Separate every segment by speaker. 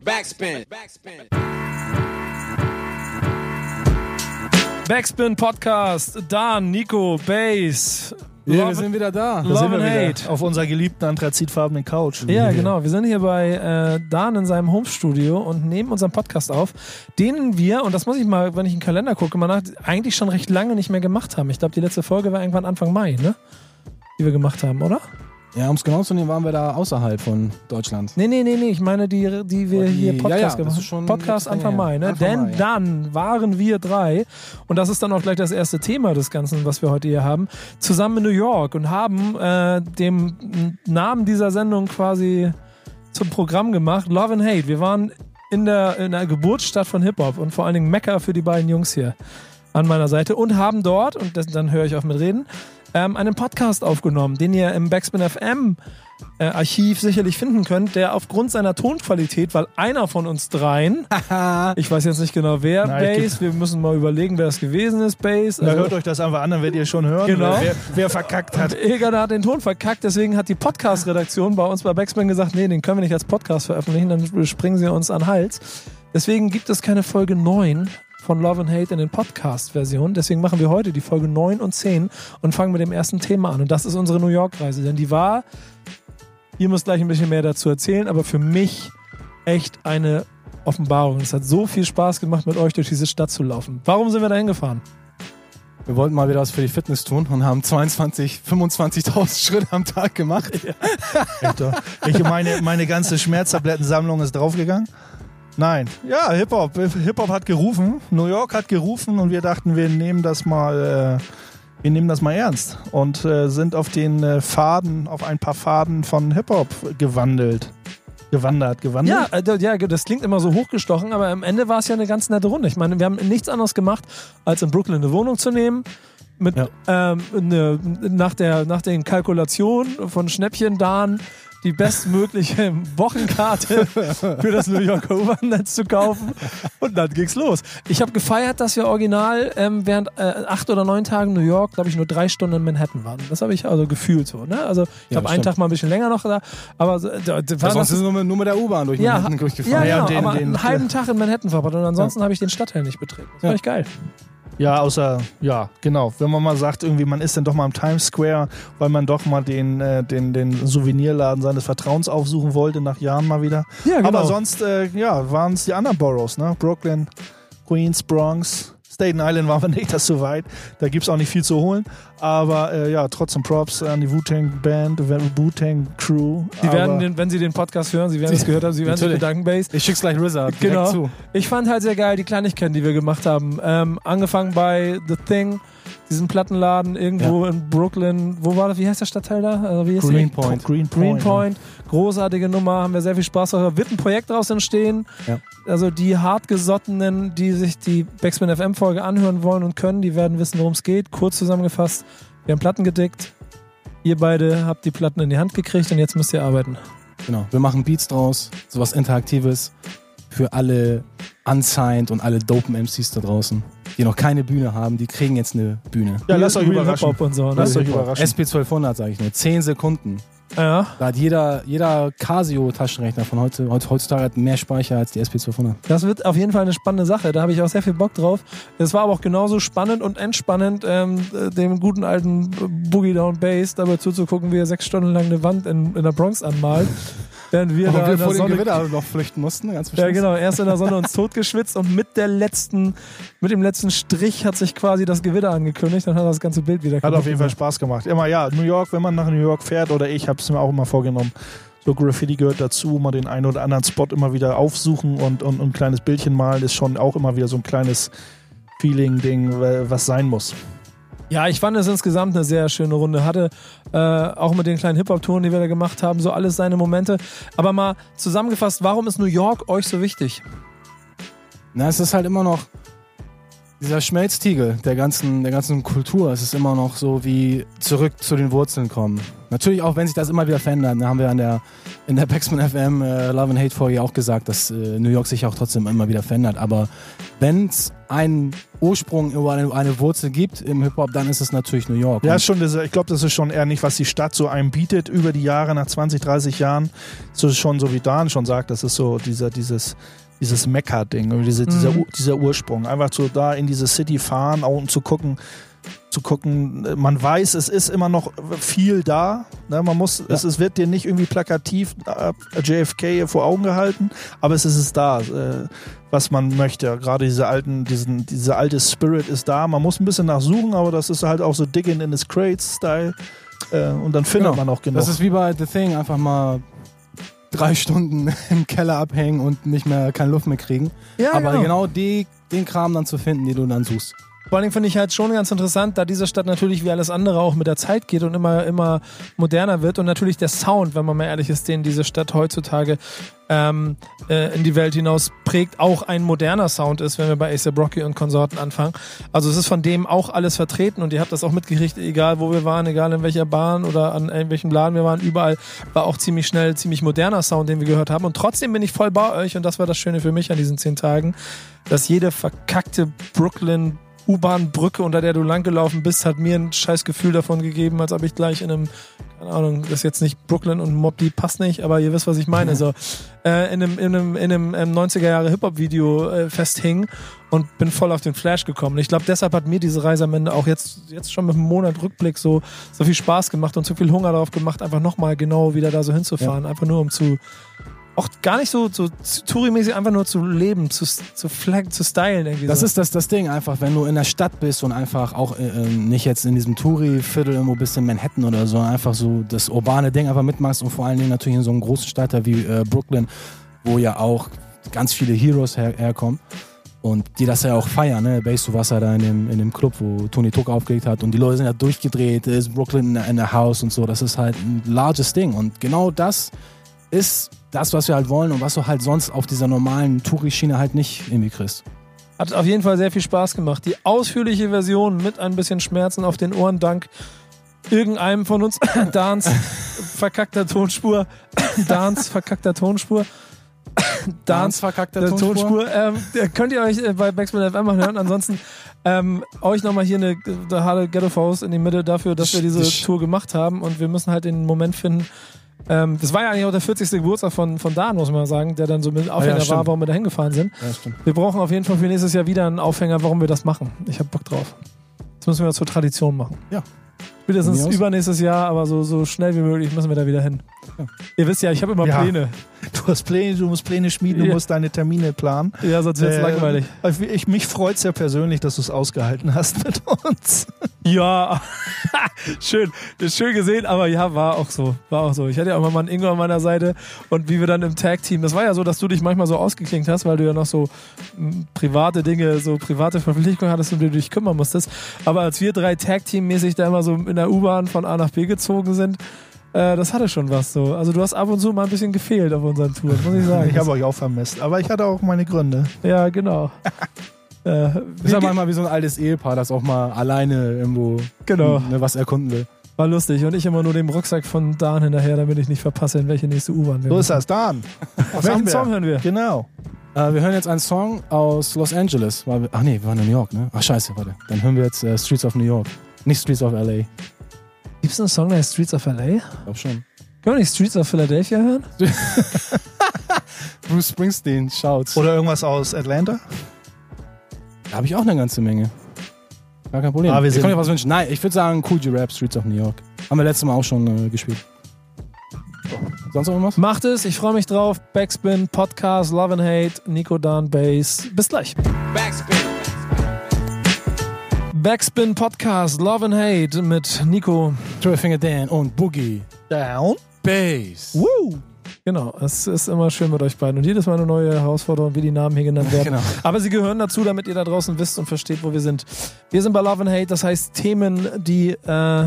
Speaker 1: Backspin.
Speaker 2: Backspin Podcast, Dan, Nico, Bass.
Speaker 3: Ja, wir
Speaker 2: Love-
Speaker 3: sind wieder da.
Speaker 2: Love
Speaker 3: sind wir
Speaker 2: and
Speaker 3: wieder.
Speaker 2: Hate.
Speaker 3: Auf unserer geliebten anthrazitfarbenen Couch.
Speaker 2: Ja, genau. Wir sind hier bei äh, Dan in seinem Homestudio und nehmen unseren Podcast auf, den wir, und das muss ich mal, wenn ich in den Kalender gucke, mal nach, eigentlich schon recht lange nicht mehr gemacht haben. Ich glaube, die letzte Folge war irgendwann Anfang Mai, ne? Die wir gemacht haben, oder?
Speaker 3: Ja, um es genau zu nehmen, waren wir da außerhalb von Deutschland.
Speaker 2: Nee, nee, nee, nee. Ich meine, die, die wir
Speaker 3: Oh, die-
Speaker 2: hier
Speaker 3: ja,
Speaker 2: Podcast
Speaker 3: ja, das
Speaker 2: gemacht haben. Podcast Anfang. Mai, ne?
Speaker 3: Anfang
Speaker 2: Denn
Speaker 3: Mai, ja.
Speaker 2: dann waren wir drei, und das ist dann auch gleich das erste Thema des Ganzen, was wir heute hier haben, zusammen in New York und haben äh, dem Namen dieser Sendung quasi zum Programm gemacht, Love and Hate. Wir waren in der, in der Geburtsstadt von Hip-Hop und vor allen Dingen Mecca für die beiden Jungs hier an meiner Seite und haben dort, und das, dann höre ich auf mit reden, ähm, einen Podcast aufgenommen, den ihr im Backspin FM äh, Archiv sicherlich finden könnt, der aufgrund seiner Tonqualität, weil einer von uns dreien, ich weiß jetzt nicht genau wer,
Speaker 3: Na,
Speaker 2: Bass, wir müssen mal überlegen, wer es gewesen ist, Bass.
Speaker 3: Da hört euch das einfach an, dann werdet ihr schon hören,
Speaker 2: Genau.
Speaker 3: wer, wer verkackt hat.
Speaker 2: Egan hat den Ton verkackt, deswegen hat die Podcast-Redaktion bei uns bei Backspin gesagt, nee, den können wir nicht als Podcast veröffentlichen, dann springen sie uns an den Hals. Deswegen gibt es keine Folge 9 von Love and Hate in den Podcast-Versionen. Deswegen machen wir heute die Folge 9 und 10 und fangen mit dem ersten Thema an. Und das ist unsere New York-Reise. Denn die war, ihr müsst gleich ein bisschen mehr dazu erzählen, aber für mich echt eine Offenbarung. Es hat so viel Spaß gemacht, mit euch durch diese Stadt zu laufen. Warum sind wir da hingefahren?
Speaker 3: Wir wollten mal wieder was für die Fitness tun und haben 22, 25.000 Schritte am Tag gemacht. Doch. ich meine, meine ganze Schmerztablettensammlung ist draufgegangen. Nein, ja, Hip-Hop. Hip-Hop hat gerufen, New York hat gerufen und wir dachten, wir nehmen das mal, äh, wir nehmen das mal ernst und äh, sind auf den äh, Faden, auf ein paar Faden von Hip-Hop gewandelt. Gewandert, gewandert.
Speaker 2: Ja, äh, ja, das klingt immer so hochgestochen, aber am Ende war es ja eine ganz nette Runde. Ich meine, wir haben nichts anderes gemacht, als in Brooklyn eine Wohnung zu nehmen. Mit,
Speaker 3: Ja.
Speaker 2: ähm, eine, nach, der, nach den Kalkulationen von Schnäppchen Dan die bestmögliche Wochenkarte für das New Yorker U-Bahn-Netz zu kaufen. Und dann ging's los. Ich habe gefeiert, dass wir original ähm, während äh, acht oder neun Tagen New York, glaube ich, nur drei Stunden in Manhattan waren. Das habe ich also gefühlt so. Ne? Also ich
Speaker 3: Ja,
Speaker 2: habe einen. Tag mal ein bisschen länger noch da, aber da, war
Speaker 3: Sonst
Speaker 2: das,
Speaker 3: ist nur mit, nur mit der U-Bahn durch
Speaker 2: ja,
Speaker 3: Manhattan durchgefahren.
Speaker 2: ja,
Speaker 3: und den-
Speaker 2: aber
Speaker 3: den-
Speaker 2: einen halben Tag in Manhattan verbracht und ansonsten habe ich den Stadtteil nicht betreten. Das war
Speaker 3: Ja.
Speaker 2: echt geil.
Speaker 3: Ja, außer, ja, genau. Wenn man mal sagt, irgendwie, man ist dann doch mal im Times Square, weil man doch mal den, äh, den, den Souvenirladen seines Vertrauens aufsuchen wollte, nach Jahren mal wieder.
Speaker 2: Ja, genau.
Speaker 3: Aber sonst, äh, ja, waren es die anderen Boroughs, ne? Brooklyn, Queens, Bronx. Staten Island waren wir nicht, das so weit. Da gibt es auch nicht viel zu holen. Aber äh, ja, trotzdem Props an die Wu-Tang Band, Wu-Tang Crew. Aber
Speaker 2: werden, den, wenn Sie den Podcast hören, Sie werden es gehört haben, Sie werden sich bedanken, Base.
Speaker 3: ich schick's gleich RZA
Speaker 2: Genau.
Speaker 3: zu.
Speaker 2: Ich fand halt sehr geil die Kleinigkeiten, die wir gemacht haben. Ähm, angefangen bei The Thing, diesem Plattenladen irgendwo in Brooklyn. Wo war das? Wie heißt der Stadtteil da? Also wie ist
Speaker 3: Greenpoint.
Speaker 2: Green Greenpoint. Großartige Nummer, haben wir sehr viel Spaß drauf. Wird ein Projekt daraus entstehen.
Speaker 3: Ja.
Speaker 2: Also die hartgesottenen, die sich die Backspin FM Folge anhören wollen und können, die werden wissen, worum es geht. Kurz zusammengefasst, wir haben Platten gedickt. Ihr beide habt die Platten in die Hand gekriegt und jetzt müsst ihr arbeiten.
Speaker 3: Genau, wir machen Beats draus, sowas Interaktives für alle unsigned und alle dopen MCs da draußen, die noch keine Bühne haben, die kriegen jetzt eine Bühne. Ja, lasst euch überraschen.
Speaker 2: Hip-Hop Und so, ne?
Speaker 3: Lasst euch überraschen. SP1200 sage ich nur, 10 Sekunden.
Speaker 2: Ja.
Speaker 3: Da hat jeder, jeder Casio-Taschenrechner von heute, heute, heutzutage hat mehr Speicher als die SP1200.
Speaker 2: Das wird auf jeden Fall eine spannende Sache. Da habe ich auch sehr viel Bock drauf. Es war aber auch genauso spannend und entspannend, ähm, äh, dem guten alten Boogie Down Bass dabei zuzugucken, wie er sechs Stunden lang eine Wand in, in der Bronx anmalt. Während wir da
Speaker 3: wir
Speaker 2: in der
Speaker 3: vor dem
Speaker 2: Sonne
Speaker 3: Gewitter noch flüchten mussten, ganz
Speaker 2: Ja, genau. Erst in der Sonne uns totgeschwitzt und mit der letzten, mit dem letzten Strich hat sich quasi das Gewitter angekündigt. Dann hat das ganze Bild wieder
Speaker 3: Hat auf jeden Fall. Spaß gemacht. Immer, ja, New York, wenn man nach New York fährt oder ich habe es mir auch immer vorgenommen. So Graffiti gehört dazu, mal den einen oder anderen Spot immer wieder aufsuchen und, und, und ein kleines Bildchen malen ist schon auch immer wieder so ein kleines Feeling-Ding, was sein muss.
Speaker 2: Ja, ich fand es insgesamt eine sehr schöne Runde. Hatte äh, auch mit den kleinen Hip-Hop-Touren, die wir da gemacht haben, so alles seine Momente. Aber mal zusammengefasst, warum ist New York euch so wichtig?
Speaker 3: Na, es ist halt immer noch dieser Schmelztiegel der ganzen, der ganzen Kultur. Es ist immer noch so wie zurück zu den Wurzeln kommen. Natürlich auch, wenn sich das immer wieder verändert. Da haben wir an der, in der Backspin FM äh, Love and Hate Folge auch gesagt, dass äh, New York sich auch trotzdem immer wieder verändert. Aber wenn es einen Ursprung über eine, eine Wurzel gibt im Hip-Hop, dann ist es natürlich New York.
Speaker 1: Ja, schon, ich glaube, das ist schon eher nicht, was die Stadt so einem bietet über die Jahre, nach 20, 30 Jahren. So ist schon, so wie Dan schon sagt, das ist so dieser, dieses, dieses irgendwie diese, dieser,
Speaker 2: Mhm.
Speaker 1: Dieser Ursprung. Einfach so da in diese City fahren, auch um zu gucken, zu gucken, man weiß, es ist immer noch viel da. Ne? Man muss, es, es wird dir nicht irgendwie plakativ äh, JFK vor Augen gehalten, aber es ist es da, äh, was man möchte. Gerade diese alten, diesen, dieser alte Spirit ist da. Man muss ein bisschen nachsuchen, aber das ist halt auch so Digging in his Crates-Style. Äh, und dann findet
Speaker 3: Genau.
Speaker 1: man auch genug.
Speaker 3: Das ist wie bei The Thing, einfach mal drei Stunden im Keller abhängen und nicht mehr keine Luft mehr kriegen.
Speaker 2: Ja,
Speaker 3: Aber genau die, den Kram dann zu finden, den du dann suchst.
Speaker 2: Vor allem finde ich halt schon ganz interessant, da diese Stadt natürlich wie alles andere auch mit der Zeit geht und immer, immer moderner wird und natürlich der Sound, wenn man mal ehrlich ist, den diese Stadt heutzutage ähm, äh, in die Welt hinaus prägt, auch ein moderner Sound ist, wenn wir bei ASAP Rocky und Konsorten anfangen. Also es ist von dem auch alles vertreten und ihr habt das auch mitgekriegt, egal wo wir waren, egal in welcher Bahn oder an irgendwelchem Laden wir waren, überall war auch ziemlich schnell, ziemlich moderner Sound, den wir gehört haben und trotzdem bin ich voll bei euch und das war das Schöne für mich an diesen zehn Tagen, dass jede verkackte Brooklyn U-Bahn-Brücke, unter der du langgelaufen bist, hat mir ein scheiß Gefühl davon gegeben, als ob ich gleich in einem, keine Ahnung, das ist jetzt nicht Brooklyn und Mob Deep passt nicht, aber ihr wisst, was ich meine. So, äh, in einem, in einem, in einem ähm, 90er Jahre Hip-Hop-Video äh, festhing und bin voll auf den Flash gekommen. Ich glaube, deshalb hat mir diese Reise am Ende auch jetzt, jetzt schon mit einem Monat Rückblick so, so viel Spaß gemacht und so viel Hunger darauf gemacht, einfach nochmal genau wieder da so hinzufahren. Einfach nur um zu, auch gar nicht so, so Touri-mäßig, einfach nur zu leben, zu, zu flag, zu stylen irgendwie.
Speaker 3: Das
Speaker 2: so.
Speaker 3: ist das, das Ding einfach, wenn du in der Stadt bist und einfach auch äh, äh, nicht jetzt in diesem Touri-Viertel irgendwo bist in Manhattan oder so, einfach so das urbane Ding einfach mitmachst und vor allen Dingen natürlich in so einem großen Stadt wie äh, Brooklyn, wo ja auch ganz viele Heroes her herkommen und die das ja auch feiern, ne? Bass, du warst ja da in dem, in dem Club, wo Tony Tuck aufgelegt hat und die Leute sind ja durchgedreht, ist Brooklyn in der House und so, das ist halt ein larges Ding und genau das ist das, was wir halt wollen und was du halt sonst auf dieser normalen Touri-Schiene halt nicht irgendwie kriegst.
Speaker 2: Hat auf jeden Fall sehr viel Spaß gemacht. Die ausführliche Version mit ein bisschen Schmerzen auf den Ohren dank irgendeinem von uns, Dans verkackter Tonspur, Dans verkackter Tonspur, Dans
Speaker 3: verkackter
Speaker 2: der Tonspur. Ähm, äh, könnt ihr euch äh, bei Backspin FM mal hören. Ansonsten ähm, euch nochmal hier eine, eine harte Ghetto Faust in die Mitte dafür, dass wir diese Tour gemacht haben und wir müssen halt den Moment finden. Ähm, das war ja eigentlich auch der 40. Geburtstag von, von Dan, muss man sagen, der dann so mit Aufhänger
Speaker 3: stimmt.
Speaker 2: war, warum wir da hingefahren sind.
Speaker 3: Ja.
Speaker 2: Wir brauchen auf jeden Fall für nächstes Jahr wieder einen Aufhänger, warum wir das machen. Ich habe Bock drauf. Das müssen wir zur Tradition machen.
Speaker 3: Ja.
Speaker 2: Spätestens übernächstes Jahr, aber so, so schnell wie möglich müssen wir da wieder hin.
Speaker 3: Ja.
Speaker 2: Ihr wisst ja, ich habe immer
Speaker 1: Ja.
Speaker 2: Pläne.
Speaker 1: Du hast Pläne, du musst Pläne schmieden, du
Speaker 2: Ja.
Speaker 1: musst deine Termine planen.
Speaker 2: Ja, sonst wird's
Speaker 1: Äh,
Speaker 2: langweilig.
Speaker 1: Ich, ich, mich freut es ja persönlich, dass du es ausgehalten hast mit uns.
Speaker 2: Ja, schön, ist schön gesehen, aber ja, war auch so, war auch so. Ich hatte ja auch mal einen Ingo an meiner Seite und wie wir dann im Tag-Team, das war ja so, dass du dich manchmal so ausgeklinkt hast, weil du ja noch so m, private Dinge, so private Verpflichtungen hattest, um die du dich kümmern musstest. Aber als wir drei Tag-Team-mäßig da immer so in der U-Bahn von A nach B gezogen sind, äh, das hatte schon was so. Also du hast ab und zu mal ein bisschen gefehlt auf unseren Touren, muss ich sagen.
Speaker 1: Ich habe euch auch vermisst, aber ich hatte auch meine Gründe.
Speaker 2: ja, genau. äh,
Speaker 3: ist ja manchmal wie so ein altes Ehepaar, das auch mal alleine irgendwo
Speaker 2: genau.
Speaker 3: ne, was erkunden will.
Speaker 2: War lustig. Und ich immer nur dem Rucksack von Dan hinterher, damit ich nicht verpasse, in welche nächste U-Bahn wir
Speaker 1: So ist das, Dan. Was
Speaker 2: Welchen? Song hören wir?
Speaker 1: Genau.
Speaker 3: Äh, wir hören jetzt einen Song aus Los Angeles. Ach nee, wir waren in New York, ne? Ach scheiße, warte. Dann hören wir jetzt äh, Streets of New York. Nicht Streets of LA.
Speaker 2: Gibt es einen Song, der heißt Streets of LA?
Speaker 3: Ich glaub schon.
Speaker 2: Können wir nicht Streets of Philadelphia hören?
Speaker 3: Bruce Springsteen, Shouts.
Speaker 1: Oder irgendwas aus Atlanta?
Speaker 3: Da habe ich auch eine ganze Menge. Gar kein Problem.
Speaker 1: Ah, wir
Speaker 3: ich kann dir was wünschen. Nein, ich würde sagen Cool G-Rap, Streets of New York. Haben wir letztes Mal auch schon äh, gespielt. Sonst noch irgendwas?
Speaker 2: Macht es, ich freue mich drauf. Backspin, Podcast, Love and Hate, Nico Dan Bass. Bis gleich.
Speaker 4: Backspin.
Speaker 2: Backspin Podcast, Love and Hate mit Nico.
Speaker 3: Triple Finger Dan und Boogie.
Speaker 1: Down.
Speaker 3: Bass.
Speaker 1: Woo.
Speaker 2: Genau, es ist immer schön mit euch beiden. Und jedes Mal eine neue Herausforderung, wie die Namen hier genannt werden.
Speaker 3: Genau.
Speaker 2: Aber sie gehören dazu, damit ihr da draußen wisst und versteht, wo wir sind. Wir sind bei Love and Hate, das heißt Themen, die äh,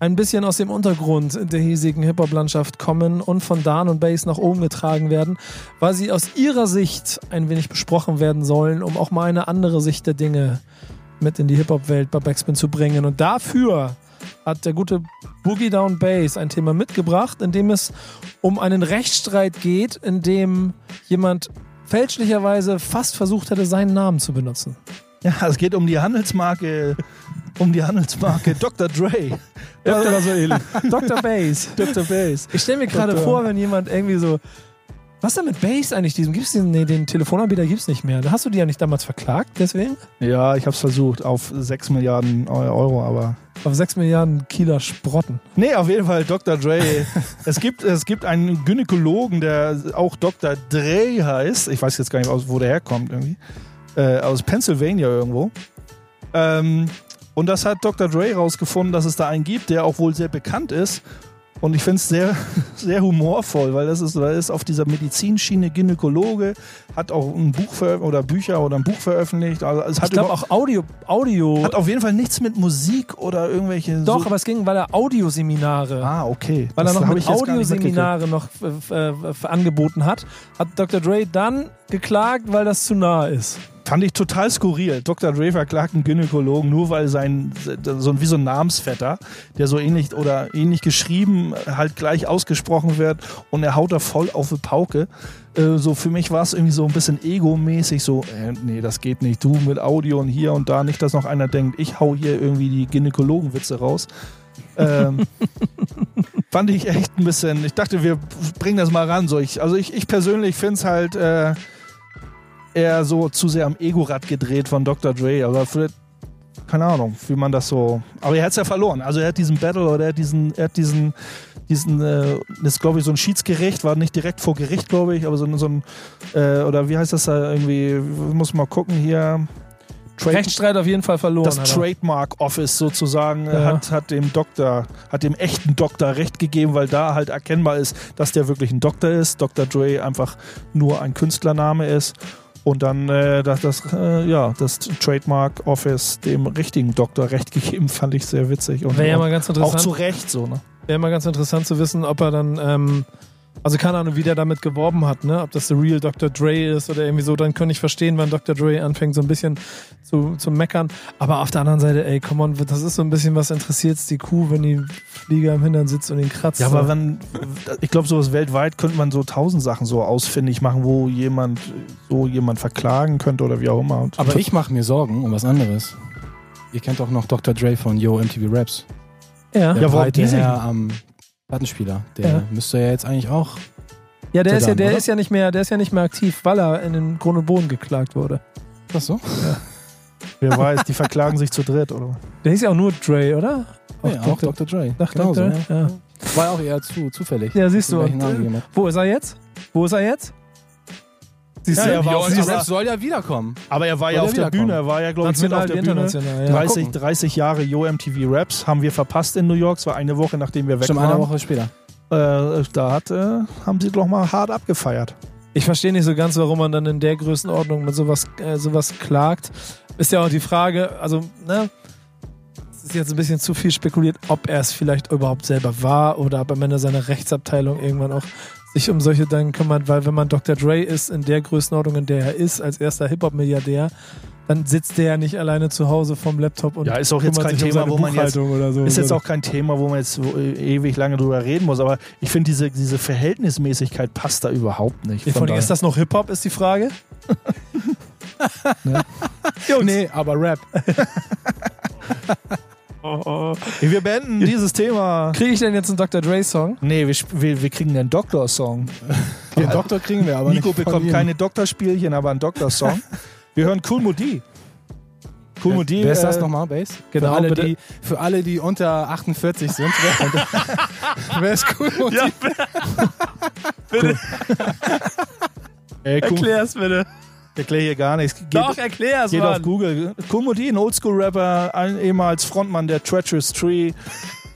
Speaker 2: ein bisschen aus dem Untergrund der hiesigen Hip-Hop-Landschaft kommen und von Dan und Bass nach oben getragen werden, weil sie aus ihrer Sicht ein wenig besprochen werden sollen, um auch mal eine andere Sicht der Dinge mit in die Hip-Hop-Welt bei Backspin zu bringen. Und dafür hat der gute Boogie Down Bass ein Thema mitgebracht, in dem es um einen Rechtsstreit geht, in dem jemand fälschlicherweise fast versucht hätte, seinen Namen zu benutzen.
Speaker 1: Ja, es geht um die Handelsmarke, um die Handelsmarke Dr. Dre.
Speaker 2: So ähnlich. Dr. Bass.
Speaker 1: Dr. Bass.
Speaker 2: Ich stelle mir gerade vor, wenn jemand irgendwie so. Was ist denn mit Bass eigentlich? Diesem, gibt's diesen, nee, den Telefonanbieter gibt es nicht mehr. Hast du die ja nicht damals verklagt, deswegen?
Speaker 1: Ja, ich habe es versucht auf 6 Milliarden Euro, aber.
Speaker 2: Auf 6 Milliarden Kieler Sprotten.
Speaker 1: Nee, auf jeden Fall Dr. Dre. es, gibt, es gibt einen Gynäkologen, der auch Dr. Dre heißt. Ich weiß jetzt gar nicht, wo der herkommt irgendwie. Äh, aus Pennsylvania irgendwo. Ähm, und das hat Dr. Dre rausgefunden, dass es da einen gibt, der auch wohl sehr bekannt ist. Und ich finde es sehr, sehr humorvoll, weil das ist, weil ist auf dieser Medizinschiene Gynäkologe, hat auch ein Buch oder Bücher oder ein Buch veröffentlicht. Also es hat
Speaker 2: ich glaube auch Audio, Audio.
Speaker 1: Hat auf jeden Fall nichts mit Musik oder irgendwelche.
Speaker 2: Doch, so aber es ging, weil er Audioseminare.
Speaker 1: Ah, okay.
Speaker 2: Weil das er noch mit Audioseminare noch äh, äh, angeboten hat, hat Dr. Dre dann geklagt, weil das zu nah ist.
Speaker 1: Fand ich total skurril. Dr. Dre verklagt einen Gynäkologen, nur weil sein, so wie so ein Namensvetter, der so ähnlich oder ähnlich geschrieben, halt gleich ausgesprochen wird und er haut da voll auf die Pauke. Äh, so für mich war es irgendwie so ein bisschen egomäßig, so, äh, nee, das geht nicht. Du mit Audio und hier und da, nicht, dass noch einer denkt, ich hau hier irgendwie die Gynäkologenwitze raus. ähm, fand ich echt ein bisschen, ich dachte, wir bringen das mal ran. So ich, also ich, ich persönlich finde es halt, äh, eher so zu sehr am Ego-Rad gedreht von Dr. Dre. Aber vielleicht, keine Ahnung, wie man das so. Aber er hat es ja verloren. Also er hat diesen Battle oder er hat diesen, er hat diesen, diesen, äh, ist glaube ich so ein Schiedsgericht, war nicht direkt vor Gericht, glaube ich, aber so, so ein, äh, oder wie heißt das da irgendwie, muss mal gucken hier.
Speaker 2: Trade Rechtsstreit auf jeden Fall verloren.
Speaker 1: Das Trademark Office sozusagen ja. hat, hat dem Doktor, hat dem echten Doktor recht gegeben, weil da halt erkennbar ist, dass der wirklich ein Doktor ist. Dr. Dre einfach nur ein Künstlername ist. Und dann äh, das, das, äh, ja, das Trademark Office dem richtigen Doktor recht gegeben, fand ich sehr witzig. Und
Speaker 2: Wäre ja mal ganz interessant.
Speaker 1: Auch zu Recht so, ne?
Speaker 2: Wäre mal ganz interessant zu wissen, ob er dann ähm, also keine Ahnung, wie der damit geworben hat, ne? Ob das The Real Dr. Dre ist oder irgendwie so, dann könnte ich verstehen, wann Dr. Dre anfängt, so ein bisschen zu, zu meckern. Aber auf der anderen Seite, ey, come on, das ist so ein bisschen, was interessiert die Kuh, wenn die Flieger im Hintern sitzt und ihn kratzt.
Speaker 1: Ja, aber wenn, ich glaube, sowas weltweit könnte man so tausend Sachen so ausfindig machen, wo jemand so jemand verklagen könnte oder wie auch immer. Und
Speaker 3: aber ich mache mir Sorgen um was anderes. Ihr kennt doch noch Dr. Dre von Yo MTV Raps.
Speaker 2: Ja,
Speaker 3: der ja warum die am Plattenspieler. Der ja. müsste ja jetzt eigentlich auch.
Speaker 2: Ja, der ist ja, der ist ja nicht mehr, der ist ja nicht mehr aktiv, weil er in den Grund und Boden geklagt wurde.
Speaker 3: Ach so? Ja.
Speaker 1: Wer weiß, die verklagen sich zu dritt, oder?
Speaker 2: Der hieß ja auch nur Dre, oder?
Speaker 3: Auch, ja, auch Dr. Dre.
Speaker 2: Ach, genau Dr.
Speaker 3: So, ja. War auch eher zu, zufällig.
Speaker 2: Ja, siehst du. Und, wo ist er jetzt? Wo ist er jetzt?
Speaker 3: Siehst ja, du, die Rap soll ja wiederkommen.
Speaker 1: Aber er war soll ja auf der Bühne, er war ja, glaube ich, mit auf der Bühne. Ja. 30, 30 Jahre Yo MTV Raps haben wir verpasst in New York. Es war eine Woche, nachdem wir weg
Speaker 3: Stimmt,
Speaker 1: waren.
Speaker 3: eine Woche später.
Speaker 1: Äh, da hat, äh, haben sie doch mal hart abgefeiert.
Speaker 2: Ich verstehe nicht so ganz, warum man dann in der Größenordnung mit sowas, äh, sowas klagt. Ist ja auch die Frage, also, ne, es ist jetzt ein bisschen zu viel spekuliert, ob er es vielleicht überhaupt selber war oder ob am Ende seine Rechtsabteilung irgendwann auch sich um solche Dinge kümmert, weil wenn man Dr. Dre ist, in der Größenordnung, in der er ist, als erster Hip-Hop-Milliardär, dann sitzt der ja nicht alleine zu Hause vom Laptop und
Speaker 1: ja ist auch jetzt kein Thema um wo man jetzt so ist jetzt auch kein Thema wo man jetzt ewig lange drüber reden muss aber ich finde diese, diese Verhältnismäßigkeit passt da überhaupt nicht
Speaker 2: von ist das noch Hip Hop ist die Frage
Speaker 1: ne? nee aber Rap Oh, oh. Wir beenden dieses Thema.
Speaker 2: Kriege ich denn jetzt einen Dr. Dre-Song?
Speaker 1: Nee, wir, wir, wir kriegen einen Doktor-Song.
Speaker 3: Den Doktor kriegen wir aber
Speaker 1: Nico
Speaker 3: nicht.
Speaker 1: Nico bekommt keine Doktorspielchen, aber einen Doktor-Song. wir hören Cool Modi. Cool Modi.
Speaker 3: Wer ist das äh, nochmal, Bass?
Speaker 1: Genau,
Speaker 3: für alle, die, für alle, die unter 48 sind. wer ist Cool Modi? Ja,
Speaker 2: bitte. Ey, cool. Erklär's bitte.
Speaker 1: Ich erkläre hier gar nichts.
Speaker 2: Geht, Doch, erklär's,
Speaker 1: Geht Mann. auf Google. Kumudi, ein Oldschool-Rapper, ehemals Frontmann der Treacherous Tree.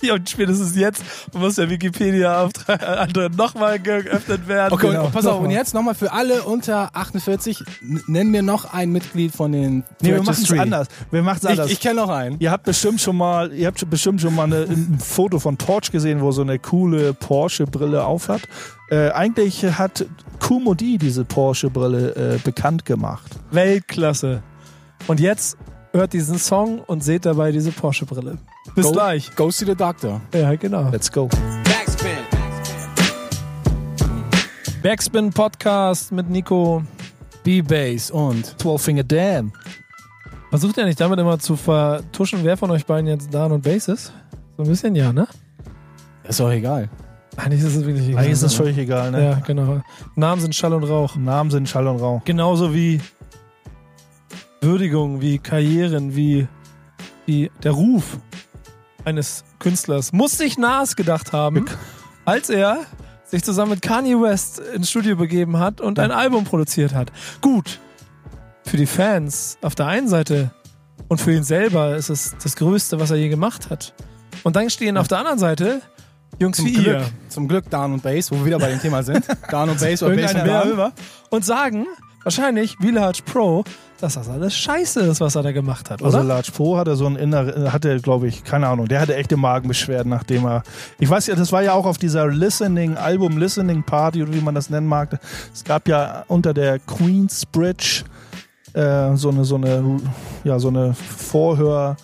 Speaker 2: Ja, und spätestens jetzt muss der Wikipedia-Auftrag nochmal geöffnet werden.
Speaker 3: Okay, genau. pass auf, und jetzt nochmal für alle unter 48, nennen wir noch ein Mitglied von den
Speaker 1: Nee, wir machen es anders. Wir machen anders.
Speaker 3: Ich, ich kenne noch einen.
Speaker 1: Ihr habt bestimmt schon mal, ihr habt bestimmt schon mal eine, ein Foto von Torch gesehen, wo so eine coole Porsche-Brille aufhat. Äh, eigentlich hat Kumodi diese Porsche-Brille äh, bekannt gemacht.
Speaker 2: Weltklasse. Und jetzt hört diesen Song und seht dabei diese Porsche-Brille. Bis
Speaker 3: Go-
Speaker 2: gleich.
Speaker 3: Go see the doctor.
Speaker 2: Ja, genau.
Speaker 1: Let's go.
Speaker 2: Backspin Podcast mit Nico.
Speaker 3: B-Bass und
Speaker 1: 12 Finger Dan.
Speaker 2: Versucht ihr nicht damit immer zu vertuschen, wer von euch beiden jetzt Dan und Bass ist? So ein bisschen ja, ne?
Speaker 3: ist doch egal.
Speaker 2: Eigentlich ist es wirklich egal.
Speaker 1: Eigentlich ist es
Speaker 2: ne?
Speaker 1: völlig egal, ne?
Speaker 2: Ja, genau. Namen sind Schall und Rauch.
Speaker 1: Namen sind Schall und Rauch.
Speaker 2: Genauso wie Würdigung, wie Karrieren, wie, wie der Ruf eines Künstlers. Muss sich Nas gedacht haben, als er sich zusammen mit Kanye West ins Studio begeben hat und ein Album produziert hat. Gut, für die Fans auf der einen Seite und für ihn selber ist es das Größte, was er je gemacht hat. Und dann stehen auf der anderen Seite Jungs
Speaker 3: Zum
Speaker 2: wie
Speaker 3: Glück,
Speaker 2: ihr.
Speaker 3: zum Glück Dan und Bass, wo wir wieder bei dem Thema sind. Dan und Bass oder Bass und
Speaker 2: über und sagen wahrscheinlich wie Large Pro, dass das alles scheiße ist, was er da gemacht hat,
Speaker 1: Also
Speaker 2: oder?
Speaker 1: Large Pro hatte so ein innere, hatte, glaube ich, keine Ahnung, der hatte echte Magenbeschwerden, nachdem er. Ich weiß ja, das war ja auch auf dieser Listening, Album Listening Party oder wie man das nennen mag. Es gab ja unter der Queensbridge äh, so eine, so eine, ja, so eine Vorhör,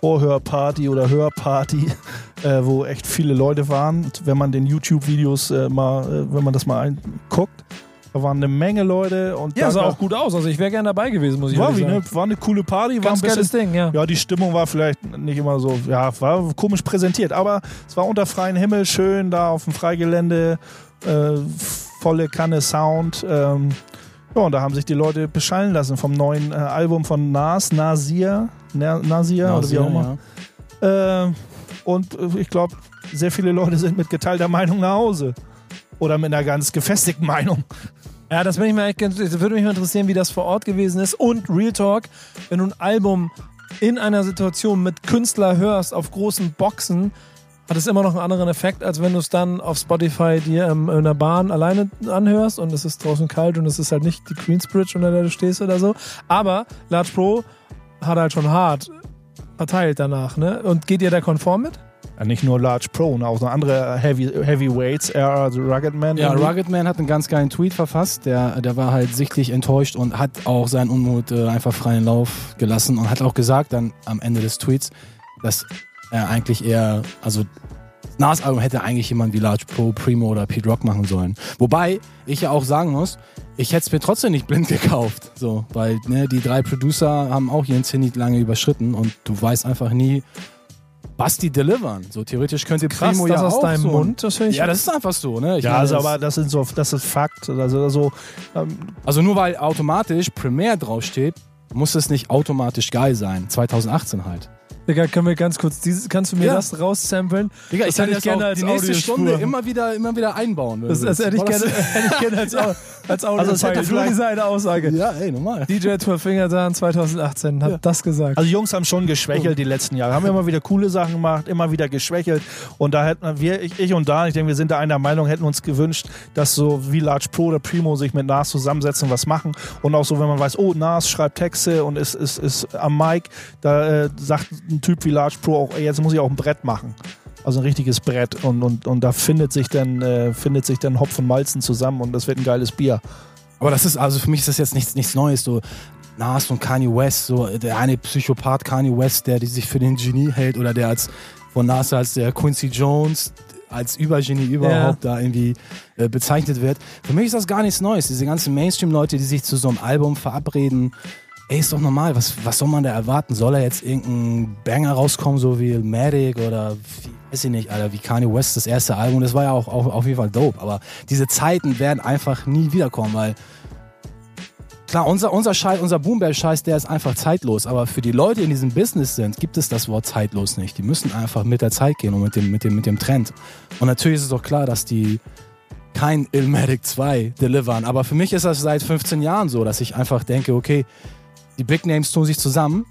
Speaker 1: Vorhörparty oder Hörparty, äh, wo echt viele Leute waren. Und wenn man den YouTube-Videos äh, mal, äh, wenn man das mal anguckt, da waren eine Menge Leute und
Speaker 2: ja, sah auch gut aus. Also ich wäre gerne dabei gewesen, muss ich
Speaker 1: war, wie,
Speaker 2: sagen.
Speaker 1: ne, war eine coole Party, war
Speaker 2: Ganz
Speaker 1: ein bisschen,
Speaker 2: geiles Ding, ja.
Speaker 1: ja, die Stimmung war vielleicht nicht immer so, ja, war komisch präsentiert, aber es war unter freiem Himmel schön da auf dem Freigelände, äh, volle Kanne Sound. Ähm, ja, und da haben sich die Leute beschallen lassen vom neuen äh, Album von Nas, Nasir, Na, Nasir oder wie auch immer.
Speaker 3: Ja.
Speaker 1: Äh, und ich glaube, sehr viele Leute sind mit geteilter Meinung nach Hause. Oder mit einer ganz gefestigten Meinung.
Speaker 2: Ja, das, bin ich mal echt, würde mich mal interessieren, wie das vor Ort gewesen ist. Und Real Talk, wenn du ein Album in einer Situation mit Künstler hörst, auf großen Boxen, hat es immer noch einen anderen Effekt, als wenn du es dann auf Spotify dir ähm, in der Bahn alleine anhörst und es ist draußen kalt und es ist halt nicht die Queensbridge, unter der du stehst oder so. Aber Large Pro hat halt schon hart verteilt danach, ne? Und geht ihr da konform mit?
Speaker 1: Ja, nicht nur Large Pro, ne, auch noch andere Heavy, Heavyweights, RR, The Rugged Man.
Speaker 3: Ja,
Speaker 1: irgendwie.
Speaker 3: Rugged Man hat einen ganz geilen Tweet verfasst. Der, der war halt sichtlich enttäuscht und hat auch seinen Unmut äh, einfach freien Lauf gelassen und hat auch gesagt dann am Ende des Tweets, dass er eigentlich eher, also Nas Album hätte eigentlich jemand wie Large Pro, Primo oder Pete Rock machen sollen. Wobei ich ja auch sagen muss, ich hätte es mir trotzdem nicht blind gekauft. So, weil ne, die drei Producer haben auch ihren Zenit lange überschritten und du weißt einfach nie, was die delivern. So theoretisch könnte
Speaker 2: Krass,
Speaker 3: Primo
Speaker 2: das
Speaker 3: ja
Speaker 2: aus deinem
Speaker 3: so
Speaker 2: Mund, das.
Speaker 3: Ja, das ist einfach so, ne? Ich
Speaker 1: Ja,
Speaker 3: meine,
Speaker 1: also,
Speaker 3: das-
Speaker 1: aber das sind so, das ist Fakt. Also, also ähm,
Speaker 3: Also nur weil automatisch Premiere draufsteht, muss es nicht automatisch geil sein. 2018 halt.
Speaker 2: Digga, können wir ganz kurz, dieses, kannst du mir
Speaker 3: Ja.
Speaker 2: das raussampeln?
Speaker 3: Digga,
Speaker 2: Das hätte ich gerne als
Speaker 3: die nächste
Speaker 2: Audiospur.
Speaker 3: Stunde immer wieder, immer wieder einbauen.
Speaker 2: Das, das hätte ich
Speaker 3: das-
Speaker 2: gerne, hätte ich gerne als, als Audio.
Speaker 1: Also es hätte
Speaker 2: Nur
Speaker 1: vielleicht-
Speaker 2: diese eine Aussage.
Speaker 3: Ja, ey, normal.
Speaker 2: DJ 12 Finger Dan 2018 hat
Speaker 3: Ja.
Speaker 2: das gesagt.
Speaker 1: Also Jungs haben schon geschwächelt die letzten Jahre. Haben immer wieder coole Sachen gemacht, immer wieder geschwächelt. Und da hätten wir, ich, ich und da, ich denke, wir sind da einer Meinung, hätten uns gewünscht, dass so wie Large Pro oder Primo sich mit Nas zusammensetzen und was machen. Und auch so, wenn man weiß, oh, Nas schreibt Texte und ist, ist, ist am Mic, da äh, sagt ein Typ wie Large Pro auch, jetzt muss ich auch ein Brett machen. Also ein richtiges Brett. Und, und, und da findet sich dann, äh, findet sich dann Hopf und Malzen zusammen und das wird ein geiles Bier.
Speaker 3: Aber das ist, also für mich ist das jetzt nichts, nichts Neues. So Nas und Kanye West, so der eine Psychopath Kanye West, der die sich für den Genie hält oder der als von Nas als der Quincy Jones als Übergenie überhaupt da irgendwie äh, bezeichnet wird. Für mich ist das gar nichts Neues. Diese ganzen Mainstream-Leute, die sich zu so einem Album verabreden, ey, ist doch normal. Was, was soll man da erwarten? Soll er jetzt irgendein Banger rauskommen, so wie Matic oder wie, weiß ich nicht, Alter, wie Kanye West das erste Album? Das war ja auch, auch auf jeden Fall dope. Aber diese Zeiten werden einfach nie wiederkommen, weil Klar, unser, unser Scheiß, unser Boomberg-Scheiß, der ist einfach zeitlos. Aber für die Leute, die in diesem Business sind, gibt es das Wort zeitlos nicht. Die müssen einfach mit der Zeit gehen und mit dem, mit dem, mit dem Trend. Und natürlich ist es doch klar, dass die kein Illmatic 2 delivern. Aber für mich ist das seit 15 Jahren so, dass ich einfach denke, okay, die Big Names tun sich zusammen,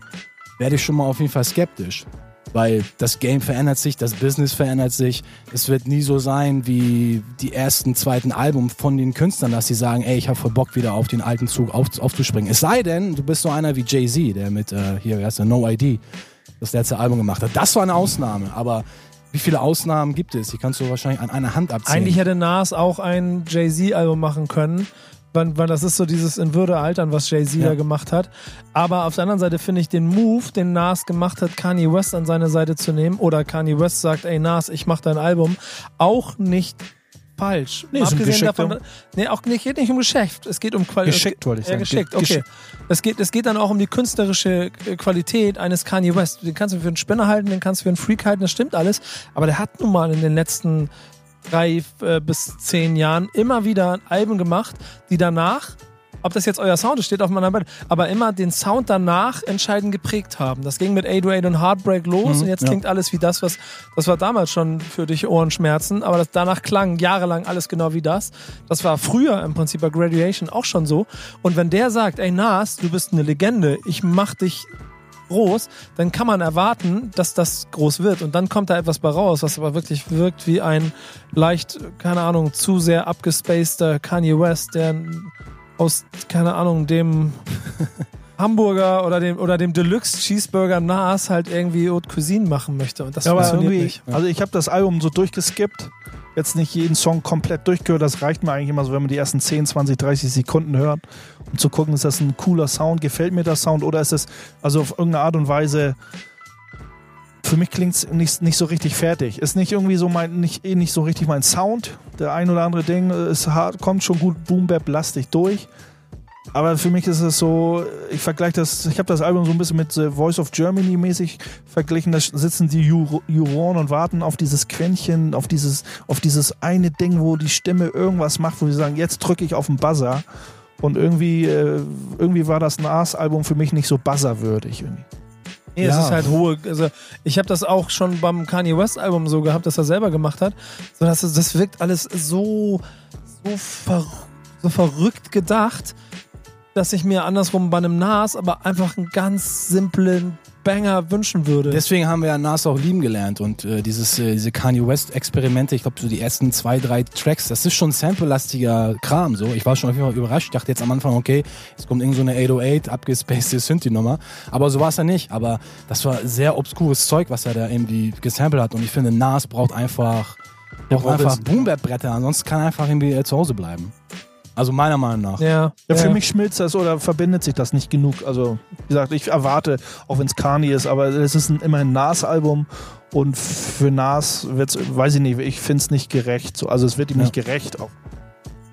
Speaker 3: werde ich schon mal auf jeden Fall skeptisch. Weil das Game verändert sich, das Business verändert sich. Es wird nie so sein wie die ersten, zweiten Album von den Künstlern, dass sie sagen, ey, ich habe voll Bock wieder auf den alten Zug auf, aufzuspringen. Es sei denn, du bist so einer wie Jay-Z, der mit, äh, hier, wie heißt der, No ID, das letzte Album gemacht hat. Das war eine Ausnahme, aber wie viele Ausnahmen gibt es? Die kannst du wahrscheinlich an einer Hand abzählen.
Speaker 2: Eigentlich hätte Nas auch ein Jay-Z-Album machen können, weil, weil das ist so dieses in Würde altern, was Jay-Z
Speaker 3: Ja.
Speaker 2: da gemacht hat. Aber auf der anderen Seite finde ich den Move, den Nas gemacht hat, Kanye West an seine Seite zu nehmen oder Kanye West sagt, ey Nas, ich mach dein Album, auch nicht falsch.
Speaker 1: Nee,
Speaker 2: Abgesehen davon, nee, auch nicht, geht nicht um Geschäft. Es geht um Qualität.
Speaker 1: Geschickt, wollte ich
Speaker 2: Ja,
Speaker 1: sagen.
Speaker 2: geschickt,
Speaker 1: Ge-
Speaker 2: okay. Es geht, es geht dann auch um die künstlerische äh, Qualität eines Kanye West. Den kannst du für einen Spinner halten, den kannst du für einen Freak halten, das stimmt alles. Aber der hat nun mal in den letzten drei äh, bis zehn Jahren immer wieder Alben gemacht, die danach, ob das jetzt euer Sound ist, steht auf meiner Seite, aber immer den Sound danach entscheidend geprägt haben. Das ging mit 808 und Heartbreak los
Speaker 3: Mhm,
Speaker 2: und jetzt
Speaker 3: ja.
Speaker 2: klingt alles wie das, was das war damals schon für dich Ohrenschmerzen, aber das, danach klang jahrelang alles genau wie das. Das war früher im Prinzip bei Graduation auch schon so. Und wenn der sagt, ey Nas, du bist eine Legende, ich mach dich groß, dann kann man erwarten, dass das groß wird. Und dann kommt da etwas bei raus, was aber wirklich wirkt wie ein leicht, keine Ahnung, zu sehr abgespaceder Kanye West, der aus, keine Ahnung, dem Hamburger oder dem, oder dem Deluxe Cheeseburger Nas halt irgendwie Haute Cuisine machen möchte. Und das
Speaker 1: Ja,
Speaker 2: funktioniert nicht.
Speaker 1: also ich habe das Album so durchgeskippt. Jetzt nicht jeden Song komplett durchgehört, das reicht mir eigentlich immer so, wenn man die ersten 10, 20, 30 Sekunden hört, um zu gucken, ist das ein cooler Sound, gefällt mir der Sound oder ist es also auf irgendeine Art und Weise für mich klingt es nicht, nicht so richtig fertig. Ist nicht irgendwie so mein, nicht, eh nicht so richtig mein Sound. Der ein oder andere Ding ist hart, kommt schon gut Boom Bap lastig durch. Aber für mich ist es so, ich vergleiche das, ich habe das Album so ein bisschen mit The Voice of Germany mäßig verglichen. Da sitzen die Jur- Juroren und warten auf dieses Quäntchen, auf dieses, auf dieses eine Ding, wo die Stimme irgendwas macht, wo sie sagen, jetzt drücke ich auf den Buzzer. Und irgendwie, äh, irgendwie war das Nas-Album für mich nicht so buzzerwürdig. Irgendwie.
Speaker 2: Nee, es
Speaker 3: Ja.
Speaker 2: ist halt hohe. Also ich habe das auch schon beim Kanye West Album so gehabt, dass er selber gemacht hat. So, dass es, das wirkt alles so, so, ver, so verrückt gedacht, dass ich mir andersrum bei einem Nas aber einfach einen ganz simplen Banger wünschen würde.
Speaker 3: Deswegen haben wir ja Nas auch lieben gelernt und äh, dieses, äh, diese Kanye West-Experimente, ich glaube so die ersten zwei, drei Tracks, das ist schon sample-lastiger Kram so. Ich war schon auf jeden Fall überrascht, ich dachte jetzt am Anfang, okay, jetzt kommt irgend so eine 808, abgespacede Synthi-Nummer, aber so war es ja nicht, aber das war sehr obskures Zeug, was er da irgendwie gesampelt hat und ich finde, Nas braucht einfach, braucht
Speaker 1: braucht
Speaker 3: einfach
Speaker 1: es-
Speaker 3: Boom-Bap-Bretter, ansonsten kann er einfach irgendwie äh, zu Hause bleiben. Also meiner Meinung nach.
Speaker 2: ja,
Speaker 1: Ja, für mich schmilzt das oder verbindet sich das nicht genug. Also, wie gesagt, ich erwarte, auch wenn es Kanye ist, aber es ist ein, immerhin ein Nas-Album und für Nas wird's, weiß ich nicht, ich finde es nicht gerecht. So, also, es wird ihm
Speaker 3: Ja.
Speaker 1: nicht gerecht. Auch,